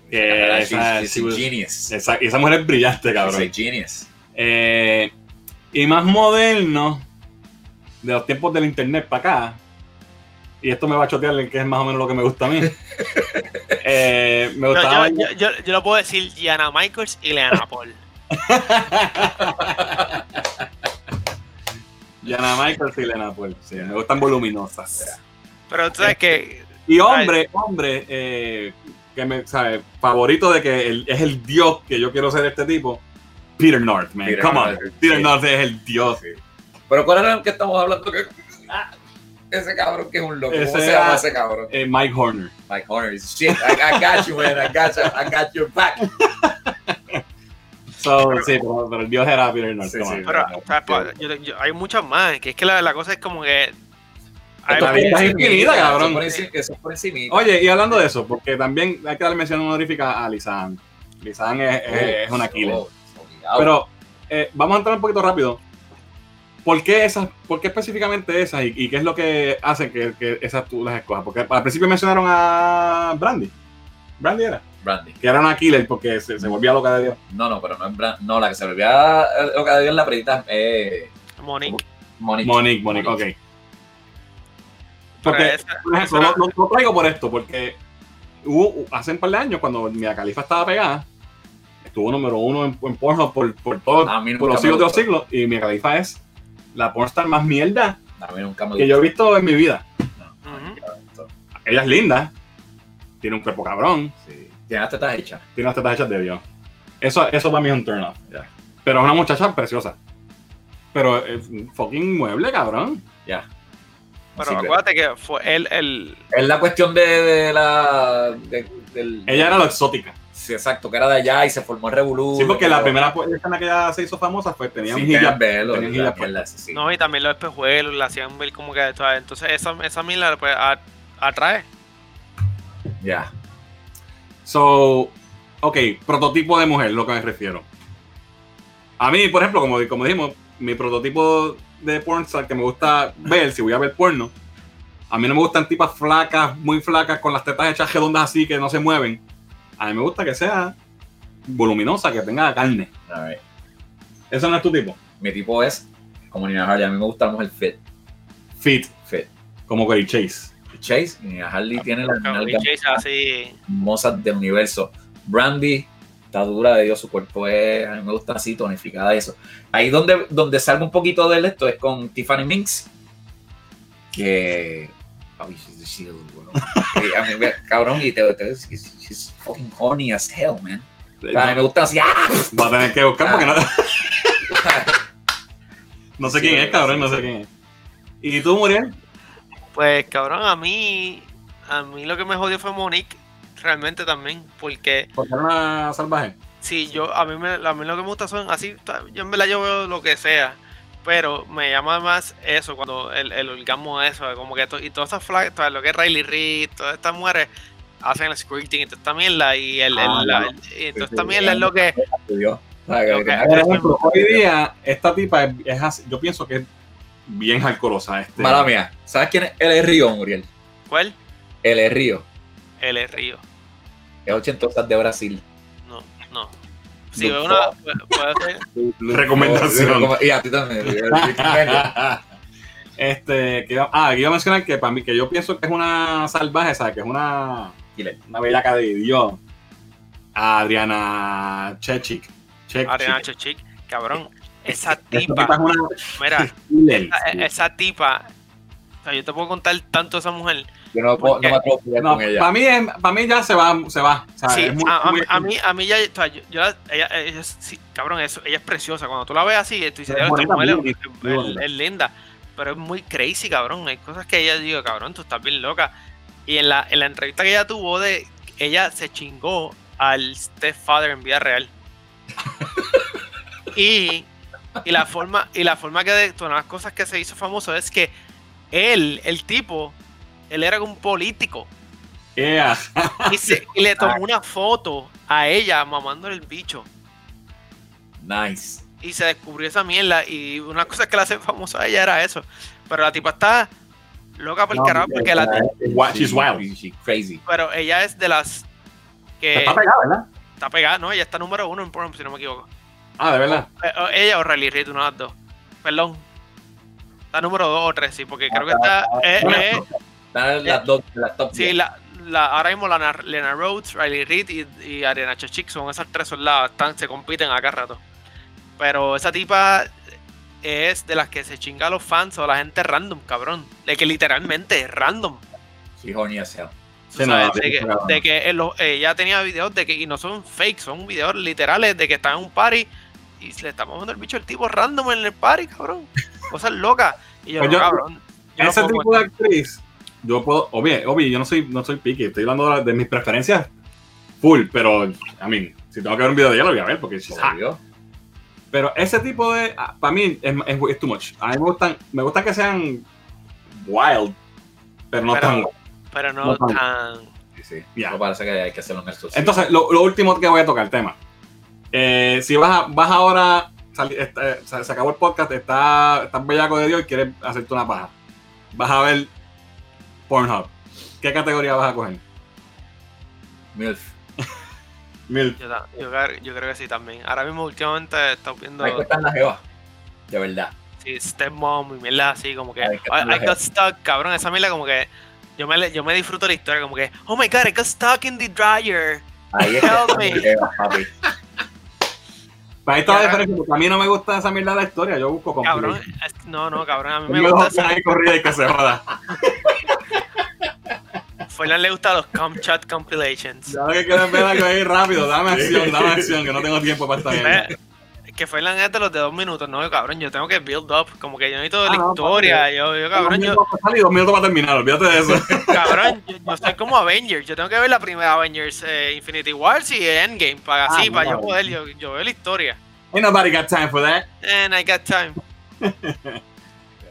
que she's- esa- she's was- genius. Esa, esa mujer es brillante, She's cabrón. a genius. Eh, y más moderno, de los tiempos del internet para acá, y esto me va a chotear en que es más o menos lo que me gusta a mí. [laughs] Eh, me gustaba. yo, yo, yo, yo lo puedo decir Gianna Michaels y Leana Paul. [laughs] Jana Michael y Lena Paul, sí, me gustan voluminosas. Pero tú sabes que. Y hombre, hombre, eh, que me, ¿sabe? Favorito de que el- es el dios que yo quiero ser este tipo, Peter North, man. Peter Come on. Peter sí. North es el dios. Pero ¿cuál era el que estamos hablando? Que- Ah, ese cabrón que es un loco. ¿Cómo Ese se llama ese cabrón? Eh, Mike Horner. Mike Horner. is Shit, I, I got you, man. I got you. I got your back. [laughs] So, sí, pero, pero el dios era Peter North. Sí, come sí. on. Pero, no, o sea, no. yo- yo- hay muchas más. Que es que la, la cosa es como que. hay- La vida es infinita, cabrón. Eso por encima- Eso por encima. Oye, y hablando de eso, porque también hay que darle mención honorífica a Lisan. Lisan es, es- es una killer. Oh, obligado. Pero eh, vamos a entrar un poquito rápido. ¿Por qué esas? ¿Por qué específicamente esas? ¿Y, y qué es lo que hace que, que esas tú las escojas? Porque al principio mencionaron a Brandy. Brandy era. Brandy. Que era una killer porque se, se volvía loca de Dios. No, no, pero no es Brandy. No, la que se volvía lo que dio en la predita eh, Monique. Monique. Monique, Monique, ok. Porque, esa- por ejemplo, esa- lo, lo- lo traigo por esto, porque hubo, hace un par de años, cuando Mia Khalifa estaba pegada, estuvo número uno en, en Pornhub por, por, todo, A mí nunca por los siglos de los siglos, y Mia Khalifa es la pornstar más mierda A mí nunca me que yo he visto en mi vida. No. Ella es linda, tiene un cuerpo cabrón, Sí. Tiene las tetas hechas. tiene unas tetas hechas de Dios. Eso, eso para mí es un turn off. Ya. Pero es una muchacha preciosa. Pero es un fucking mueble, cabrón. Ya. Pero que- acuérdate que fue él el. Es la cuestión de, de la. de del- Ella era lo exótica. Sí, exacto, que era de allá y se formó el revolú. Sí, porque la primera escena que ella se hizo famosa fue tenía Sí, un tenía velo, la sí. No, y también los espejuelos la hacían ver como que. Entonces, esa, esa mierda pues, atrae. Ya. So, ok, prototipo de mujer, lo que me refiero. A mí, por ejemplo, como, como dijimos, mi prototipo de pornstar que me gusta ver, si voy a ver porno, a mí no me gustan tipas flacas, muy flacas, con las tetas hechas redondas así que no se mueven. A mí me gusta que sea voluminosa, que tenga carne. A ver, Eso no es tu tipo. Mi tipo es como Nina Harley. A mí me gusta la mujer fit. Fit, Fit. como Cory Chase. Chase y Nina Harley tiene las Como nalgas Chase así. hermosas del universo. Brandy está dura de Dios, su cuerpo es, a mí me gusta así, tonificada eso. Ahí donde, donde salgo un poquito de esto es con Tiffany Minx, que... Ay, she's the shield, bro. Y [laughs] a mí cabrón, y te, te- she's, she's fucking horny as hell, man. A mí me gusta así, ¡ah! Va a tener que buscar porque no, [laughs] [laughs] no sé quién es, cabrón, no sé quién es. ¿Y tú, Muriel? Pues cabrón, a mí. A mí lo que me jodió fue Monique. Realmente también. Porque Porque era una salvaje. si yo. A mí, me, a mí lo que me gusta son así. Yo en verdad yo veo lo que sea. Pero me llama más eso, cuando el, el orgasmo eso, como que to- y todas esas flags, todo lo que es Riley Reid, todas estas mujeres hacen el squirting y toda esta mierda y el, el- Ah, la- no. y toda Sí, esta sí, mierda es lo que Dios. O sea, que- Ok. que- Por ejemplo, hoy día, esta tipa es, es así- yo pienso que es bien hardcoreosa. Este, Mala mía. ¿Sabes quién es? Él es Río, Muriel. ¿Cuál? Él es Río. El es Río. Es ochentosas de Brasil. No, no. Si No. veo una ser [laughs] Recomendación. Y a ti también. [laughs] este, que, ah, que iba a mencionar que para mí, que yo pienso que es una salvaje, ¿sabes? Que es una, una bellaca de Dios. Adriana Chechik. Chechik. Ariana Chechik, cabrón. [laughs] Esa tipa tipa, es una mira, [laughs] killer. esa, esa tipa, o sea, yo te puedo contar tanto de esa mujer. Yo no, puedo- no me atrevo a pelear No, con ella. para mí, para mí ya se va, se va. O sea, Sí, es muy- a, a muy- mí, a mí, a mí ya, o sea, yo, yo la- ella, ella es- sí, cabrón, eso, ella es preciosa. Cuando tú la ves así, tú dices, Es "Diablo, esta bonita, mujer muy es, bonita, muy es- bonita. es linda, pero es muy crazy, cabrón. Hay cosas que ella digo, cabrón, tú estás bien loca. Y en la, en la entrevista que ella tuvo, de ella se chingó al stepfather en vida real. [laughs] y, y la forma, y la forma que de todas las cosas que se hizo famoso es que él, el tipo, él era un político. Yeah. Y, se- [laughs] y le tomó una foto a ella mamándole el bicho. Nice. Y se descubrió esa mierda. Y una cosa que la hace famosa a ella era eso. Pero la tipa está loca por el No, carajo. Porque la, Wa- she's wild. She- she crazy. pero ella es de las que Está pegada, ¿verdad? está pegada, ¿no? Ella está número uno en Pornhub, si no me equivoco. Ah, de verdad. Eh, o ella o Riley Reid, una de las dos. Perdón. Está número dos o tres, sí, porque creo que está. eh, eh, Están las dos, las top Sí, 10. la, la, ahora mismo Lana, Lena Rhodes, Riley Reid y, y Ariana Chechik son esas tres soldadas, están, se compiten acá rato. Pero esa tipa es de las que se chinga a los fans o a la gente random, cabrón. De que literalmente es random. Sí, no, sabes, sí, de que, de que en los- ella tenía videos de que, y no son fake, son videos literales de que está en un party y le estamos dando el bicho al tipo random en el party, cabrón. Cosas locas. Y yo, Pues no, cabrón. yo Ese tipo de actriz, yo puedo, obvio, obvio, yo no soy, no soy picky, estoy hablando de, de mis preferencias full, pero, a mí, si tengo que ver un video de ella, lo voy a ver, porque. Obvio. Pero ese tipo de, para mí, es, es, es too much. A mí me gustan, me gusta que sean wild, pero no Pero- tan. Pero no No tan- tan. Sí, sí. No parece que hay que hacerlo en esto. Entonces, lo, lo último que voy a tocar el tema. Eh, si vas, a- vas ahora, sali- este, se, se acabó el podcast, está, estás bellaco de Dios y quieres hacerte una paja. Vas a ver Pornhub. ¿Qué categoría vas a coger? MILF. [laughs] Mil. Yo, yo creo- yo creo que sí también. Ahora mismo, últimamente, he estado viendo Ahí están las jevas. De verdad. sí, Stepmom y mierda así, como que. Ay, I, got stuck, cabrón. Esa mierda, como que. Yo me, yo me disfruto la historia, como que. Oh my god, I got stuck in the dryer. Ahí Help están me. jevas, papi. Ahí está la diferencia, porque a mí no me gusta esa mierda de la historia, yo busco Cabrón, es- no, no, cabrón. A mí me me gusta. gusta ahí corrida y que se joda. [laughs] Fernan le gusta los Comchat compilations. Ya lo que quiero es ver algo ahí rápido, dame [laughs] acción, dame acción, que no tengo tiempo para esta mierda. Ve, que fue la neta de los de dos minutos, no, cabrón, yo tengo que build up, como que yo necesito Ah, la no, historia, yo, yo, cabrón, Dos yo, para y dos minutos para terminar, olvídate de eso. [laughs] cabrón, yo, yo soy como Avengers, yo tengo que ver la primera Avengers, eh, Infinity Wars y Endgame, para Ah, así, para no. yo poder, yo, yo veo la historia, Ain't nobody got time for that. and I got time. [laughs]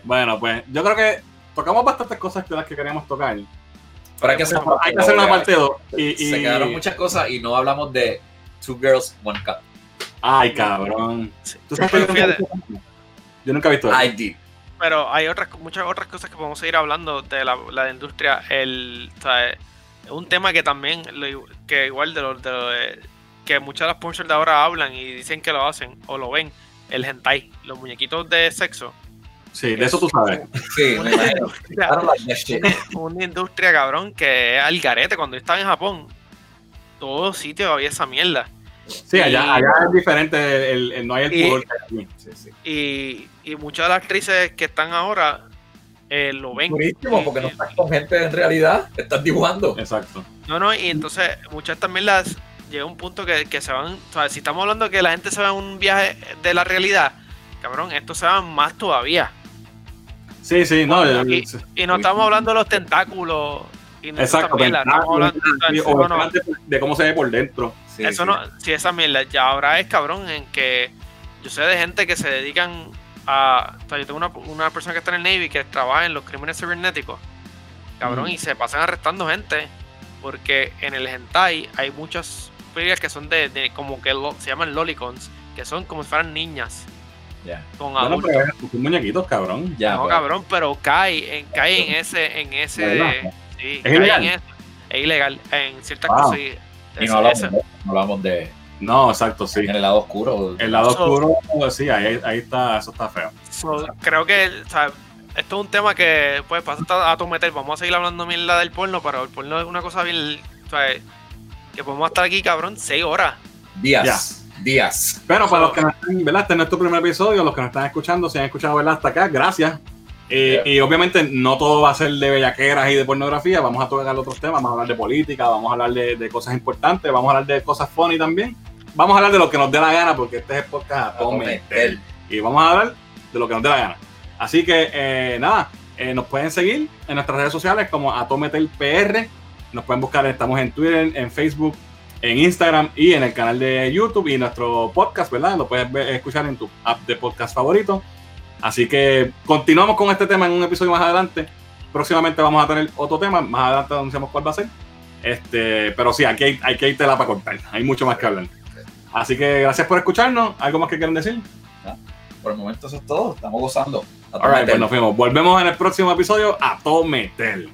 Bueno, pues yo creo que tocamos bastantes cosas de las que queríamos tocar. Pero hay que hacer, Hay que hacer una parte 2. Y, y- Se quedaron muchas cosas y no hablamos de Two Girls, One Cup. Ay, cabrón. Sí. ¿Tú sabes que yo, nunca he visto- yo nunca he visto eso. I did. pero hay otras muchas otras cosas que podemos seguir hablando de la, la industria el o sea, es un tema que también que igual de lo, de lo de- que muchas de las pornstars de ahora hablan y dicen que lo hacen o lo ven el hentai los muñequitos de sexo Sí, de eso tú sabes. Sí, me una industria, [laughs] una industria cabrón que es al garete cuando yo estaba en Japón todo sitio había esa mierda Sí, allá, allá es diferente. El, el- no hay el Y- pudor que hay aquí. Sí, sí. y, y muchas de las actrices que están ahora eh, lo ven Buenísimo, Y- porque no estás con gente en realidad, estás dibujando. Exacto. No, no, y entonces muchas de estas mierdas llega un punto que, que se van, o sea, si estamos hablando de que la gente se va en un viaje de la realidad, cabrón, esto se va más todavía. Sí, sí, no. Y- no estamos hablando de los tentáculos y no exacto. estamos hablando de, de cómo se ve por dentro. Sí, eso sí. no, si esa mierda, ya ahora es cabrón en que yo sé de gente que se dedican a, o sea, yo tengo una, una persona que está en el Navy que trabaja en los crímenes cibernéticos, cabrón, Mm. y se pasan arrestando gente porque en el hentai hay muchas películas que son de, de como que lo- se llaman lolicons, que son como si fueran niñas con Bueno, adultos. pero es son muñequitos, cabrón. Ya, no, pues. cabrón, pero cae en, cae en ese, en ese, sí, ¿Es cae ilegal? en ese, es ilegal en ciertas Wow. cosas. Y- no hablamos, de, no hablamos de No, exacto, sí. en el lado oscuro. El lado So- oscuro, pues sí, ahí, ahí está, eso está feo. So, creo que o sea, esto es un tema que pues pasa a tu meter. Vamos a seguir hablando mierda del porno, pero el porno es una cosa bien. o sea, que podemos estar aquí, cabrón, seis horas. Días. Días. Pero para los que no están, ¿verdad? Este es nuestro primer episodio, los que nos están escuchando, si han escuchado, ¿verdad? Hasta acá, gracias. Eh, Yeah. Y obviamente no todo va a ser de bellaqueras y de pornografía, vamos a tocar otros temas, vamos a hablar de política, vamos a hablar de, de cosas importantes, vamos a hablar de cosas funny también. Vamos a hablar de lo que nos dé la gana, porque este es el podcast a todo meter. Y vamos a hablar de lo que nos dé la gana. Así que, eh, nada, eh, nos pueden seguir en nuestras redes sociales como Atometel PR. Nos pueden buscar, estamos en Twitter, en Facebook, en Instagram y en el canal de YouTube y nuestro podcast, ¿verdad? Lo puedes escuchar en tu app de podcast favorito. Así que continuamos con este tema en un episodio más adelante. Próximamente vamos a tener otro tema, más adelante anunciamos cuál va a ser. Este, pero sí, aquí hay, hay que ir tela para cortar, hay mucho más que hablar. Así que gracias por escucharnos. ¿Algo más que quieran decir? Por el momento eso es todo. Estamos gozando. A Alright, meter. pues nos vemos. Volvemos en el próximo episodio a todo meter.